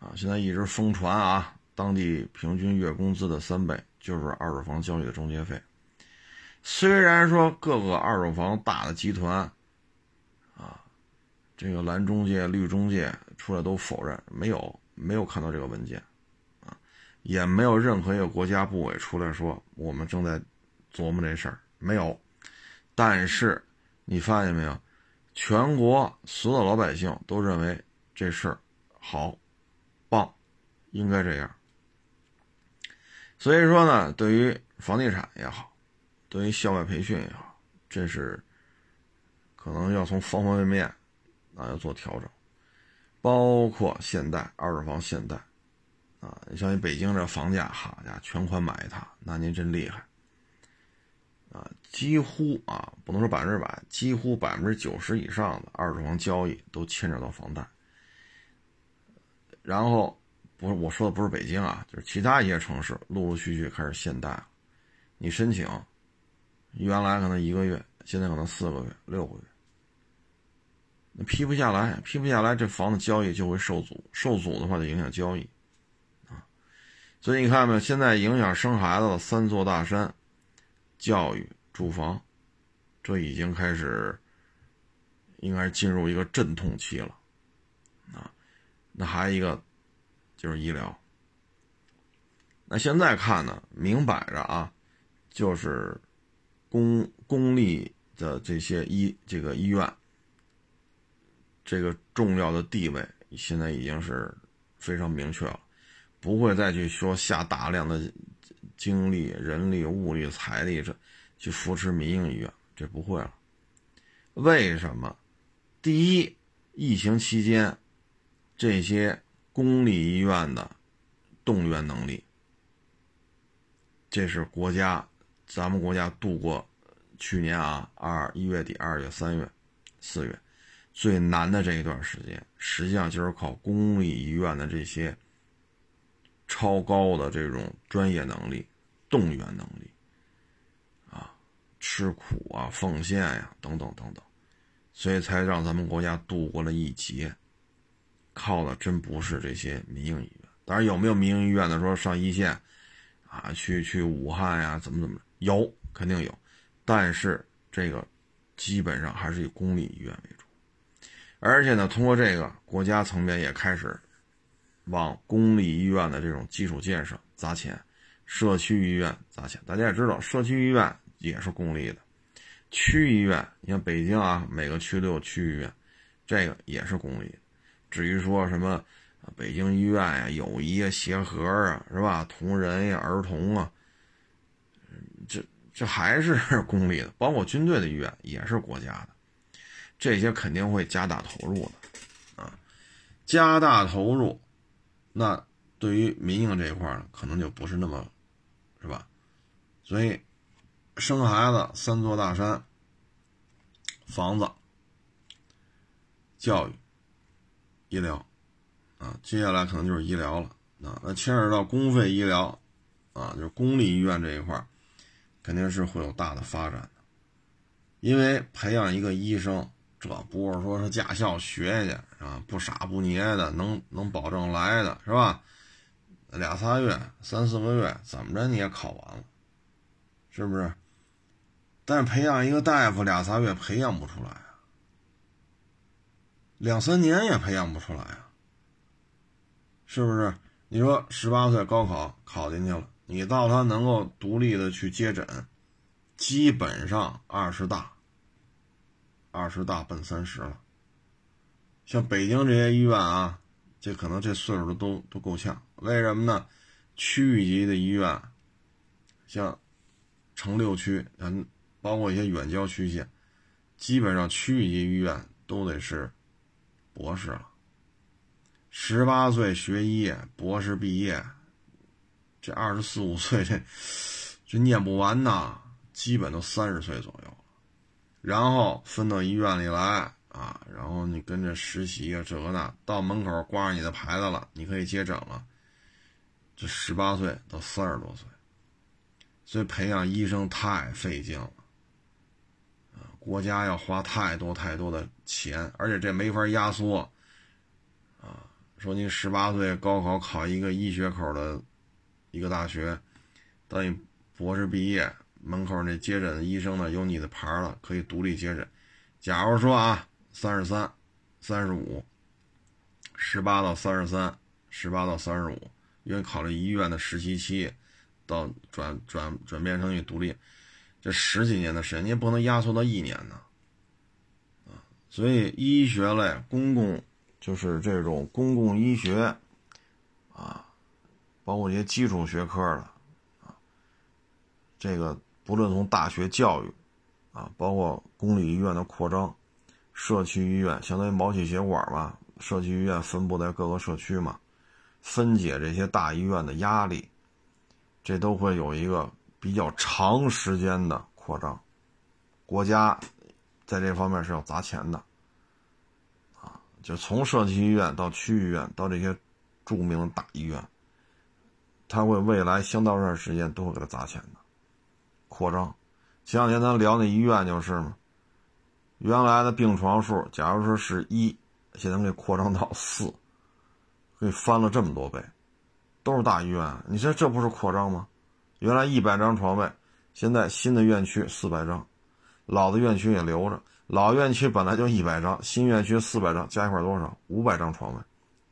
啊，现在一直疯传啊，当地平均月工资的三倍就是二手房交易的中介费。虽然说各个二手房大的集团啊，这个蓝中介、绿中介出来都否认，没有没有看到这个文件啊，也没有任何一个国家部委出来说我们正在琢磨这事儿，没有。但是你发现没有，全国所有老百姓都认为。这事儿好，棒，应该这样。所以说呢，对于房地产也好，对于校外培训也好，这是可能要从方方面面啊要做调整，包括现代二手房，现代啊，你像北京这房价，好家，全款买一套，那您真厉害啊！几乎啊，不能说百分之百，几乎百分之九十以上的二手房交易都牵扯到房贷。然后，不是我说的不是北京啊，就是其他一些城市陆陆续续开始限贷了。你申请，原来可能一个月，现在可能四个月、六个月。那批不下来，批不下来，这房子交易就会受阻，受阻的话就影响交易，啊。所以你看没有，现在影响生孩子的三座大山：教育、住房，这已经开始，应该进入一个阵痛期了啊。那还有一个，就是医疗。那现在看呢，明摆着啊，就是公公立的这些医这个医院，这个重要的地位现在已经是非常明确了，不会再去说下大量的精力、人力、物力、财力这去扶持民营医院，这不会了。为什么？第一，疫情期间。这些公立医院的动员能力，这是国家，咱们国家度过去年啊二一月底、二月、三月、四月最难的这一段时间，实际上就是靠公立医院的这些超高的这种专业能力、动员能力啊，吃苦啊、奉献呀等等等等，所以才让咱们国家度过了一劫。靠的真不是这些民营医院，当然有没有民营医院的说上一线，啊，去去武汉呀，怎么怎么有肯定有，但是这个基本上还是以公立医院为主，而且呢，通过这个国家层面也开始往公立医院的这种基础建设砸钱，社区医院砸钱。大家也知道，社区医院也是公立的，区医院，你像北京啊，每个区都有区医院，这个也是公立的。至于说什么，北京医院呀、友谊啊、协和啊，是吧？同仁呀、儿童啊，这这还是 公立的，包括军队的医院也是国家的，这些肯定会加大投入的，啊，加大投入，那对于民营这一块呢，可能就不是那么，是吧？所以，生孩子三座大山，房子、教育。医疗，啊，接下来可能就是医疗了，啊，那牵扯到公费医疗，啊，就是公立医院这一块肯定是会有大的发展的，因为培养一个医生，这不是说是驾校学去啊，不傻不捏的，能能保证来的是吧？俩仨月、三四个月，怎么着你也考完了，是不是？但是培养一个大夫俩仨月培养不出来。两三年也培养不出来啊，是不是？你说十八岁高考考进去了，你到他能够独立的去接诊，基本上二十大，二十大奔三十了。像北京这些医院啊，这可能这岁数都都够呛。为什么呢？区域级的医院，像城六区，嗯，包括一些远郊区县，基本上区域级医院都得是。博士了，十八岁学医，博士毕业，这二十四五岁这这念不完呐，基本都三十岁左右，然后分到医院里来啊，然后你跟着实习啊，这个那，到门口挂上你的牌子了，你可以接诊了。这十八岁到三十多岁，所以培养医生太费劲了，国家要花太多太多的钱，而且这没法压缩，啊，说你十八岁高考考一个医学口的一个大学，等你博士毕业，门口那接诊的医生呢有你的牌了，可以独立接诊。假如说啊，三十三、三十五，十八到三十三，十八到三十五。因为考虑医院的实习期，到转转转变成你独立，这十几年的时间，你也不能压缩到一年呢，啊，所以医学类公共就是这种公共医学，啊，包括一些基础学科的，啊，这个不论从大学教育，啊，包括公立医院的扩张，社区医院相当于毛细血管吧，社区医院分布在各个社区嘛。分解这些大医院的压力，这都会有一个比较长时间的扩张。国家在这方面是要砸钱的，啊，就从社区医院到区医院到这些著名的大医院，他会未来相当一段时间都会给他砸钱的扩张。前两天咱聊那医院就是嘛，原来的病床数，假如说是一，现在给扩张到四。给翻了这么多倍，都是大医院，你说这不是扩张吗？原来一百张床位，现在新的院区四百张，老的院区也留着。老院区本来就一百张，新院区四百张，加一块多少？五百张床位，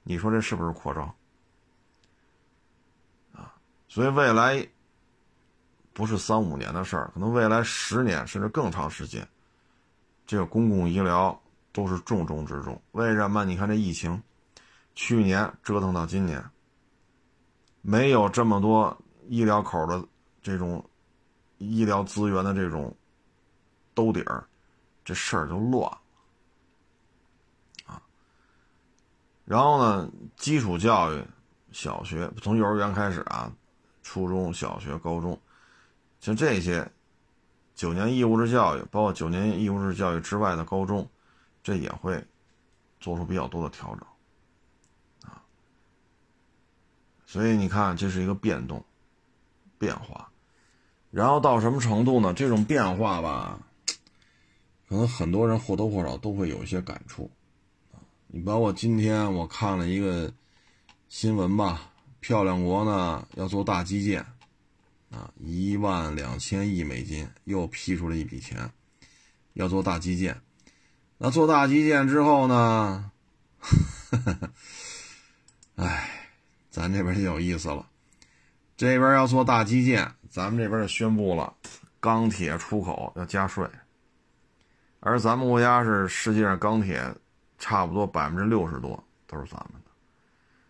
你说这是不是扩张？啊，所以未来不是三五年的事儿，可能未来十年甚至更长时间，这个公共医疗都是重中之重。为什么？你看这疫情。去年折腾到今年，没有这么多医疗口的这种医疗资源的这种兜底儿，这事儿就乱了啊。然后呢，基础教育，小学从幼儿园开始啊，初中小学、高中，像这些九年义务制教育，包括九年义务制教育之外的高中，这也会做出比较多的调整。所以你看，这是一个变动、变化，然后到什么程度呢？这种变化吧，可能很多人或多或少都会有一些感触。你包括今天我看了一个新闻吧，漂亮国呢要做大基建啊，一万两千亿美金又批出了一笔钱，要做大基建。那做大基建之后呢？哎。咱这边就有意思了，这边要做大基建，咱们这边就宣布了，钢铁出口要加税，而咱们国家是世界上钢铁差不多百分之六十多都是咱们的，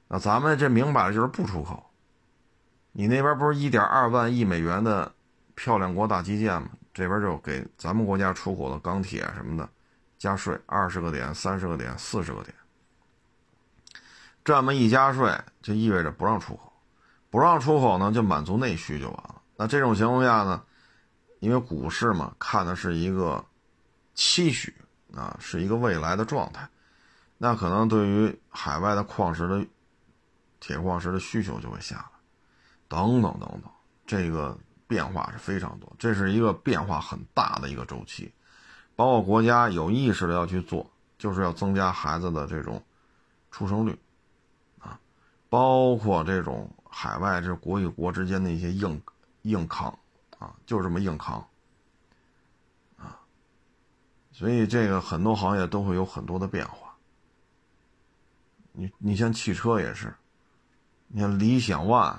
那咱们这明摆着就是不出口。你那边不是一点二万亿美元的漂亮国大基建吗？这边就给咱们国家出口的钢铁什么的加税，二十个点、三十个点、四十个点。这么一加税，就意味着不让出口，不让出口呢，就满足内需就完了。那这种情况下呢，因为股市嘛，看的是一个期许啊，是一个未来的状态，那可能对于海外的矿石的铁矿石的需求就会下来，等等等等，这个变化是非常多，这是一个变化很大的一个周期，包括国家有意识的要去做，就是要增加孩子的这种出生率啊。包括这种海外这国与国之间的一些硬硬扛啊，就这么硬扛啊，所以这个很多行业都会有很多的变化。你你像汽车也是，你看理想 ONE，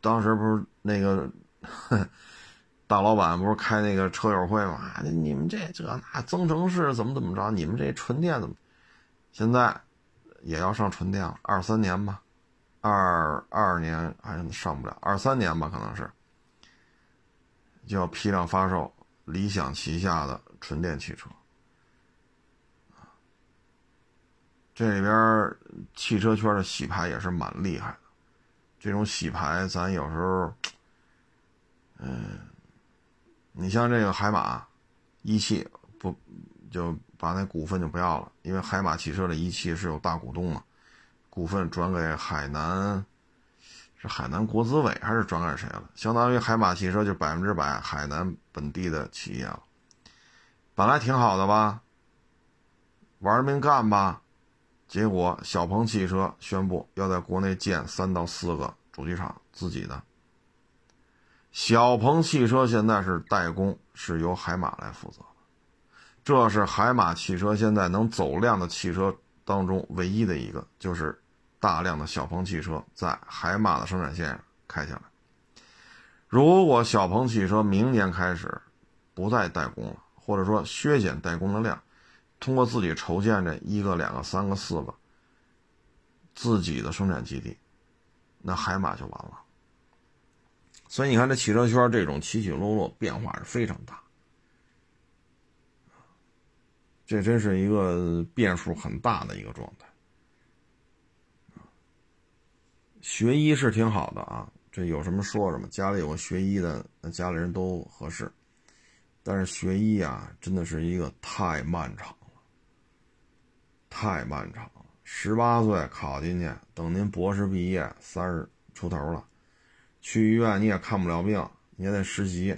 当时不是那个大老板不是开那个车友会吗？你们这这那增程式怎么怎么着？你们这纯电怎么？现在也要上纯电了，二三年吧。二二年还上不了，二三年吧，可能是。就要批量发售理想旗下的纯电汽车。这里边汽车圈的洗牌也是蛮厉害的。这种洗牌，咱有时候，嗯，你像这个海马一汽不就把那股份就不要了，因为海马汽车的一汽是有大股东嘛，股份转给海南，是海南国资委还是转给谁了？相当于海马汽车就百分之百海南本地的企业了，本来挺好的吧，玩命干吧。结果，小鹏汽车宣布要在国内建三到四个主机厂，自己的。小鹏汽车现在是代工，是由海马来负责这是海马汽车现在能走量的汽车当中唯一的一个，就是大量的小鹏汽车在海马的生产线上开下来。如果小鹏汽车明年开始不再代工了，或者说削减代工的量，通过自己筹建这一个、两个、三个、四个自己的生产基地，那海马就完了。所以你看，这汽车圈这种起起落落变化是非常大，这真是一个变数很大的一个状态。学医是挺好的啊，这有什么说什么，家里有个学医的，那家里人都合适。但是学医啊，真的是一个太漫长。太漫长了，十八岁考进去，等您博士毕业，三十出头了，去医院你也看不了病，你也得实习，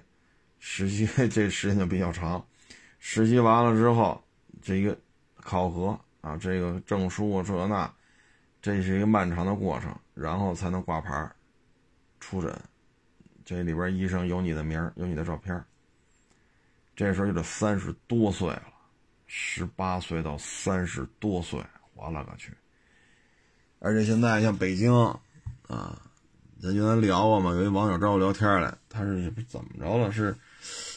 实习 这时间就比较长，实习完了之后，这一个考核啊，这个证书啊这那，这是一个漫长的过程，然后才能挂牌出诊，这里边医生有你的名有你的照片这时候就得三十多岁了。十八岁到三十多岁，我勒个去！而且现在像北京，啊，咱就咱聊过嘛，有一网友找我聊天来，他是怎么着了？是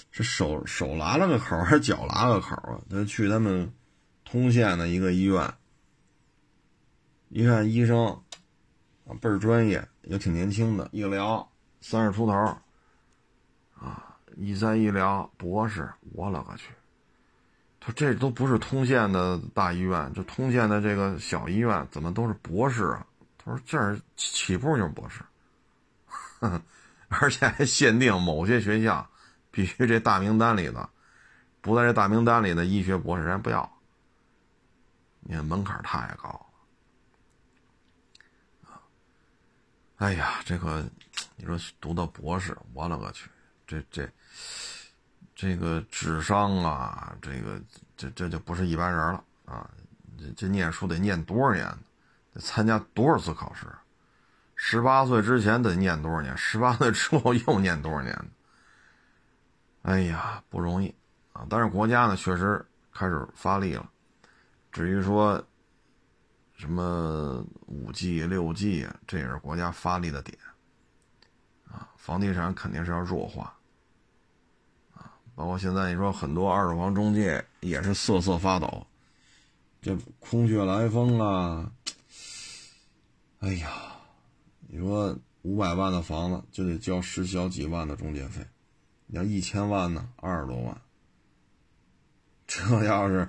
是手手拉了个口，还是脚拉了个口啊？他去他们通县的一个医院，一看医生啊，倍儿专业，也挺年轻的，一聊三十出头，啊，一再一聊博士，我勒个去！他这都不是通县的大医院，这通县的这个小医院怎么都是博士啊？他说这儿起步就是博士，而且还限定某些学校必须这大名单里的，不在这大名单里的医学博士人不要。你看门槛太高哎呀，这个你说读到博士，我勒个去，这这。这个智商啊，这个这这就不是一般人了啊！这这念书得念多少年？得参加多少次考试？十八岁之前得念多少年？十八岁之后又念多少年？哎呀，不容易啊！但是国家呢，确实开始发力了。至于说什么五 G、六 G，这也是国家发力的点啊。房地产肯定是要弱化。包括现在你说很多二手房中介也是瑟瑟发抖，这空穴来风啊！哎呀，你说五百万的房子就得交十小几万的中介费，你要一千万呢，二十多万。这要是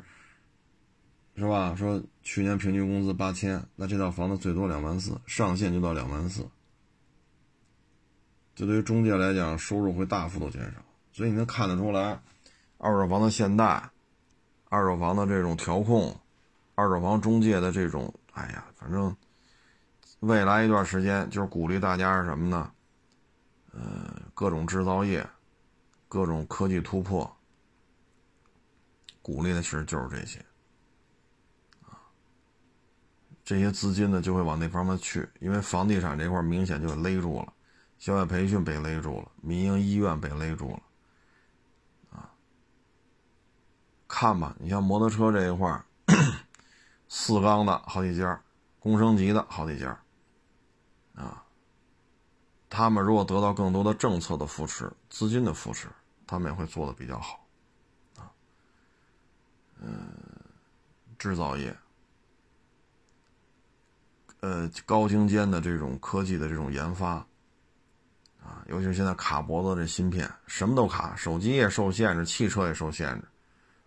是吧？说去年平均工资八千，那这套房子最多两万四，上限就到两万四。这对于中介来讲，收入会大幅度减少。所以你能看得出来，二手房的现代，二手房的这种调控，二手房中介的这种，哎呀，反正未来一段时间就是鼓励大家是什么呢？呃，各种制造业，各种科技突破，鼓励的其实就是这些，这些资金呢就会往那方面去，因为房地产这块明显就勒住了，校外培训被勒住了，民营医院被勒住了。啊看吧，你像摩托车这一块，四缸的好几家，工升级的好几家，啊，他们如果得到更多的政策的扶持、资金的扶持，他们也会做的比较好，啊，嗯，制造业，呃，高精尖的这种科技的这种研发，啊，尤其是现在卡脖子这芯片，什么都卡，手机也受限制，汽车也受限制。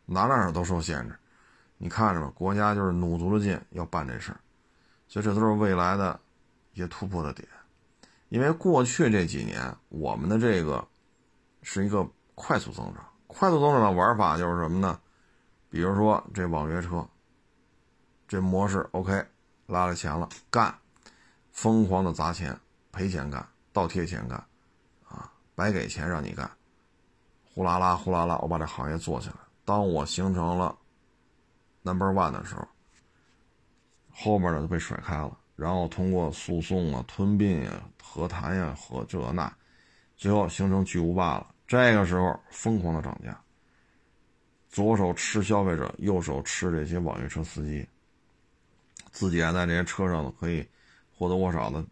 哪哪都受限制，你看着吧，国家就是努足了劲要办这事儿，所以这都是未来的一些突破的点。因为过去这几年我们的这个是一个快速增长，快速增长的玩法就是什么呢？比如说这网约车，这模式 OK，拉了钱了，干，疯狂的砸钱，赔钱干，倒贴钱干，啊，白给钱让你干，呼啦啦呼啦啦，我把这行业做起来。当我形成了 number one 的时候，后面的都被甩开了，然后通过诉讼啊、吞并呀、和谈呀和这那，最后形成巨无霸了。这个时候疯狂的涨价，左手吃消费者，右手吃这些网约车司机，自己还在这些车上可以或多或少的，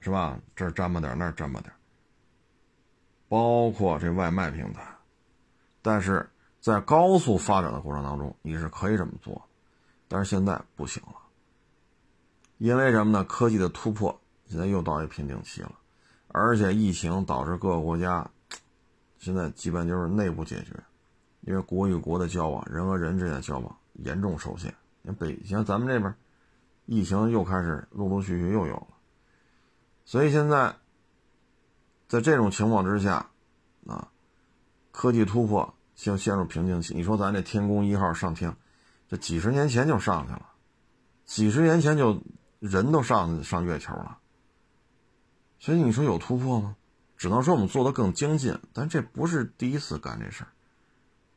是吧？这儿沾吧点，那儿沾吧点。包括这外卖平台，但是在高速发展的过程当中，你是可以这么做，但是现在不行了。因为什么呢？科技的突破现在又到一瓶颈期了，而且疫情导致各个国家现在基本就是内部解决，因为国与国的交往、人和人之间的交往严重受限。你北，像咱们这边，疫情又开始陆陆续续又有了，所以现在在这种情况之下，啊，科技突破就陷入瓶颈期。你说咱这天宫一号上天，这几十年前就上去了，几十年前就。人都上上月球了，所以你说有突破吗？只能说我们做的更精进，但这不是第一次干这事儿。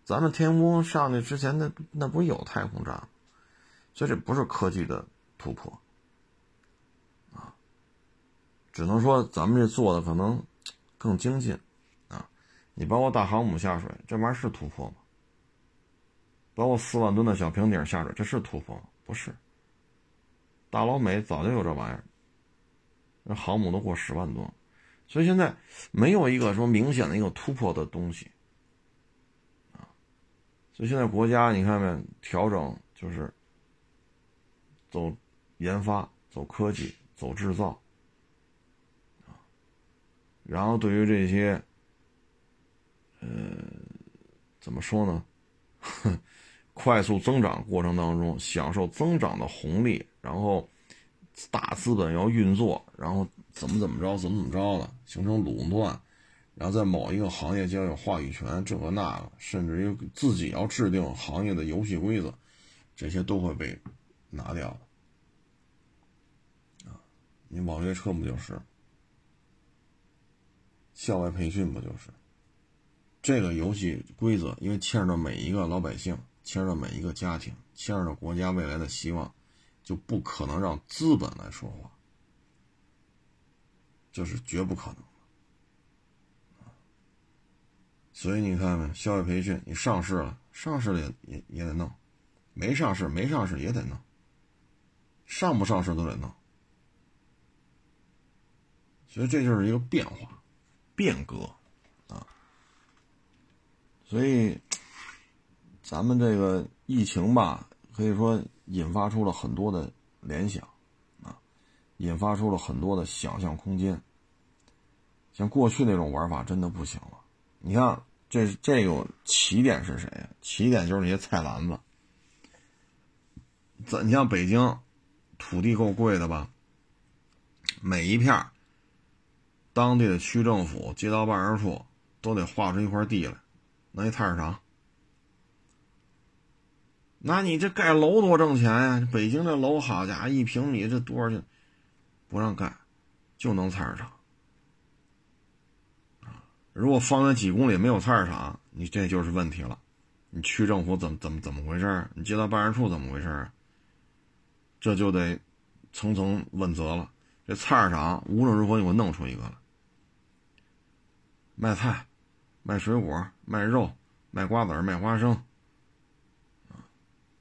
咱们天宫上去之前，那那不是有太空站？所以这不是科技的突破啊，只能说咱们这做的可能更精进啊。你包括大航母下水，这玩意儿是突破吗？包括四万吨的小平顶下水，这是突破吗？不是。大老美早就有这玩意儿，那航母都过十万吨，所以现在没有一个说明显的一个突破的东西啊。所以现在国家你看没调整，就是走研发、走科技、走制造啊。然后对于这些，呃，怎么说呢？快速增长过程当中，享受增长的红利，然后大资本要运作，然后怎么怎么着，怎么怎么着的，形成垄断，然后在某一个行业将有话语权，这个那个，甚至于自己要制定行业的游戏规则，这些都会被拿掉。你网约车不就是？校外培训不就是？这个游戏规则，因为牵扯到每一个老百姓。牵扯到每一个家庭，牵扯到国家未来的希望，就不可能让资本来说话，就是绝不可能。所以你看看校外培训，你上市了，上市了也也也得弄；没上市，没上市也得弄；上不上市都得弄。所以这就是一个变化、变革啊。所以。咱们这个疫情吧，可以说引发出了很多的联想，啊，引发出了很多的想象空间。像过去那种玩法真的不行了。你看，这这个起点是谁呀？起点就是那些菜篮子。怎？你像北京，土地够贵的吧？每一片当地的区政府、街道办事处都得划出一块地来，弄一菜市场。那你这盖楼多挣钱呀？北京这楼，好家伙，一平米这多少钱？不让盖，就能菜市场。如果方圆几公里没有菜市场，你这就是问题了。你区政府怎么怎么怎么回事？你街道办事处怎么回事？这就得层层问责了。这菜市场无论如何你给我弄出一个来，卖菜、卖水果、卖肉、卖瓜子卖花生。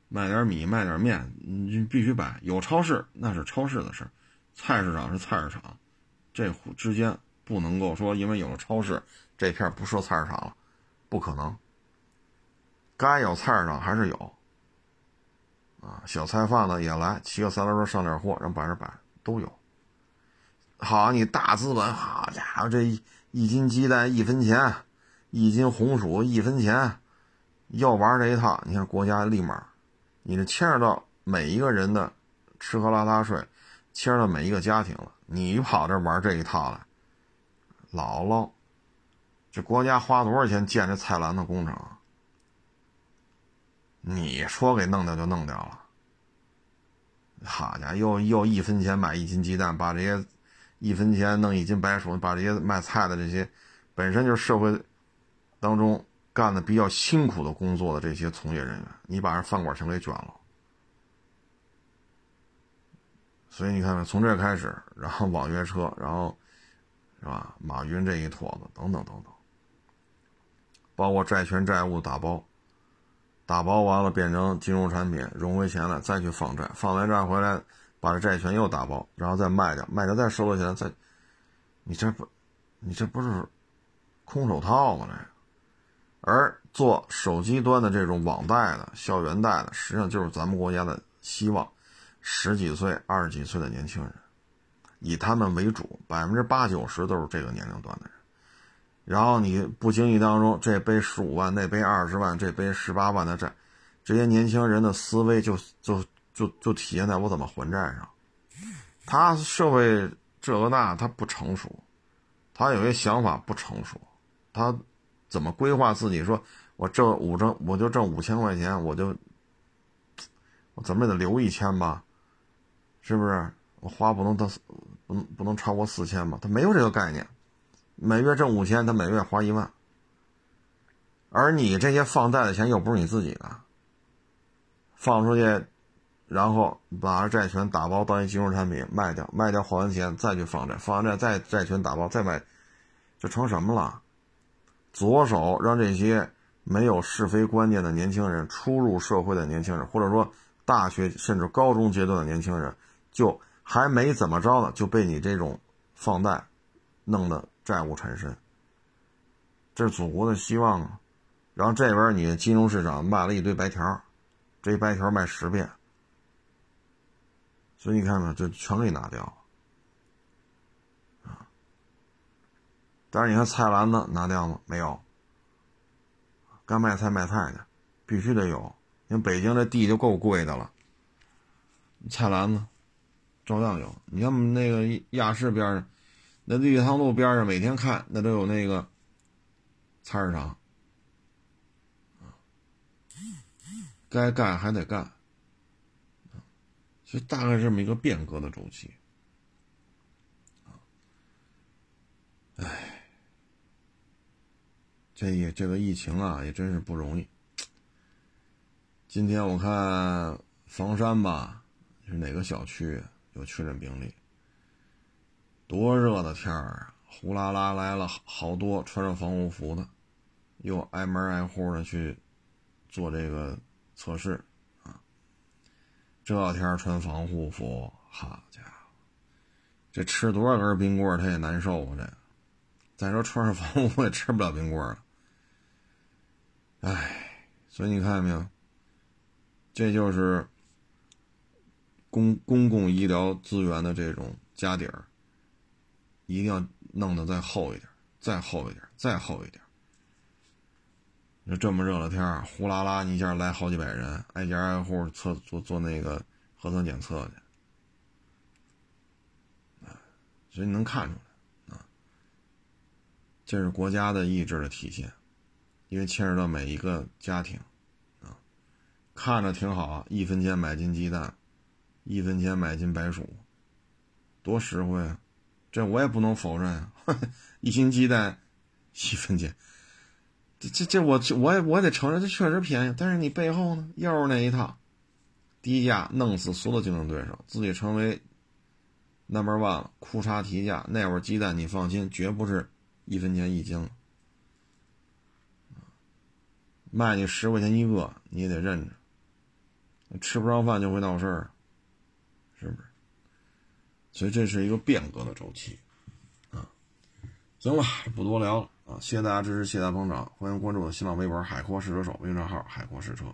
卖点米，卖点面，你必须摆。有超市那是超市的事菜市场是菜市场，这之间不能够说因为有了超市，这片不设菜市场了，不可能。该有菜市场还是有，啊，小菜贩子也来，骑个三轮车上点货，让摆着摆都有。好，你大资本，好家伙，这一斤鸡蛋一分钱，一斤红薯一分钱，要玩这一套，你看国家立马。你这牵扯到每一个人的吃喝拉撒睡，牵扯到每一个家庭了。你跑这玩这一套来，姥姥，这国家花多少钱建这菜篮子工程？你说给弄掉就弄掉了？好家伙，又又一分钱买一斤鸡蛋，把这些一分钱弄一斤白薯，把这些卖菜的这些本身就是社会当中干的比较辛苦的工作的这些从业人员，你把人饭馆全给卷了。所以你看看，从这开始，然后网约车，然后是吧？马云这一坨子，等等等等，包括债权债务打包，打包完了变成金融产品，融回钱来，再去放债，放完债回来，把这债权又打包，然后再卖掉，卖掉再收了钱，再，你这不，你这不是空手套吗？这个，而做手机端的这种网贷的、校园贷的，实际上就是咱们国家的希望。十几岁、二十几岁的年轻人，以他们为主，百分之八九十都是这个年龄段的人。然后你不经意当中，这背十五万，那背二十万，这背十八万的债，这些年轻人的思维就就就就体现在我怎么还债上。他社会这个那他不成熟，他有些想法不成熟，他怎么规划自己？说我挣五挣我就挣五千块钱，我就我怎么也得留一千吧。是不是我花不能到，不能不能超过四千吧？他没有这个概念，每月挣五千，他每月花一万。而你这些放贷的钱又不是你自己的，放出去，然后把债权打包当一金融产品卖掉，卖掉还完钱再去放债，放完债再债权打包再卖，这成什么了？左手让这些没有是非观念的年轻人，初入社会的年轻人，或者说大学甚至高中阶段的年轻人。就还没怎么着呢，就被你这种放贷弄得债务缠身。这是祖国的希望啊！然后这边你金融市场卖了一堆白条，这一白条卖十遍，所以你看看，这全给拿掉了啊！但是你看菜篮子拿掉吗？没有。该卖菜卖菜的，必须得有。你看北京这地就够贵的了，菜篮子。照样有，你看我们那个亚市边上，那绿塘路边上，每天看那都有那个菜市场，该干还得干，就大概这么一个变革的周期，哎，这也这个疫情啊，也真是不容易。今天我看房山吧，是哪个小区？有确诊病例，多热的天儿啊！呼啦啦来了好多穿着防护服的，又挨门挨户的去做这个测试。这天穿防护服，好家伙，这吃多少根冰棍他也难受啊！这，再说穿上防护服也吃不了冰棍了。哎，所以你看见没有？这就是。公公共医疗资源的这种家底儿，一定要弄得再厚一点，再厚一点，再厚一点。就这么热的天，呼啦啦一下来好几百人，挨家挨户测做做那个核酸检测去，所以你能看出来啊，这是国家的意志的体现，因为牵扯到每一个家庭啊，看着挺好，一分钱买斤鸡蛋。一分钱买斤白薯，多实惠啊！这我也不能否认啊。一斤鸡蛋一分钱，这这这我我也我也得承认，这确实便宜。但是你背后呢，又是那一套，低价弄死所有竞争对手，自己成为 number one，了裤衩提价。那会儿鸡蛋你放心，绝不是一分钱一斤了卖你十块钱一个，你也得认着，吃不上饭就会闹事儿。是不是？所以这是一个变革的周期，啊，行了，不多聊了谢谢大家支持，谢谢大家捧场，欢迎关注我的新浪微博“海阔试车手”微信账号“海阔试车”。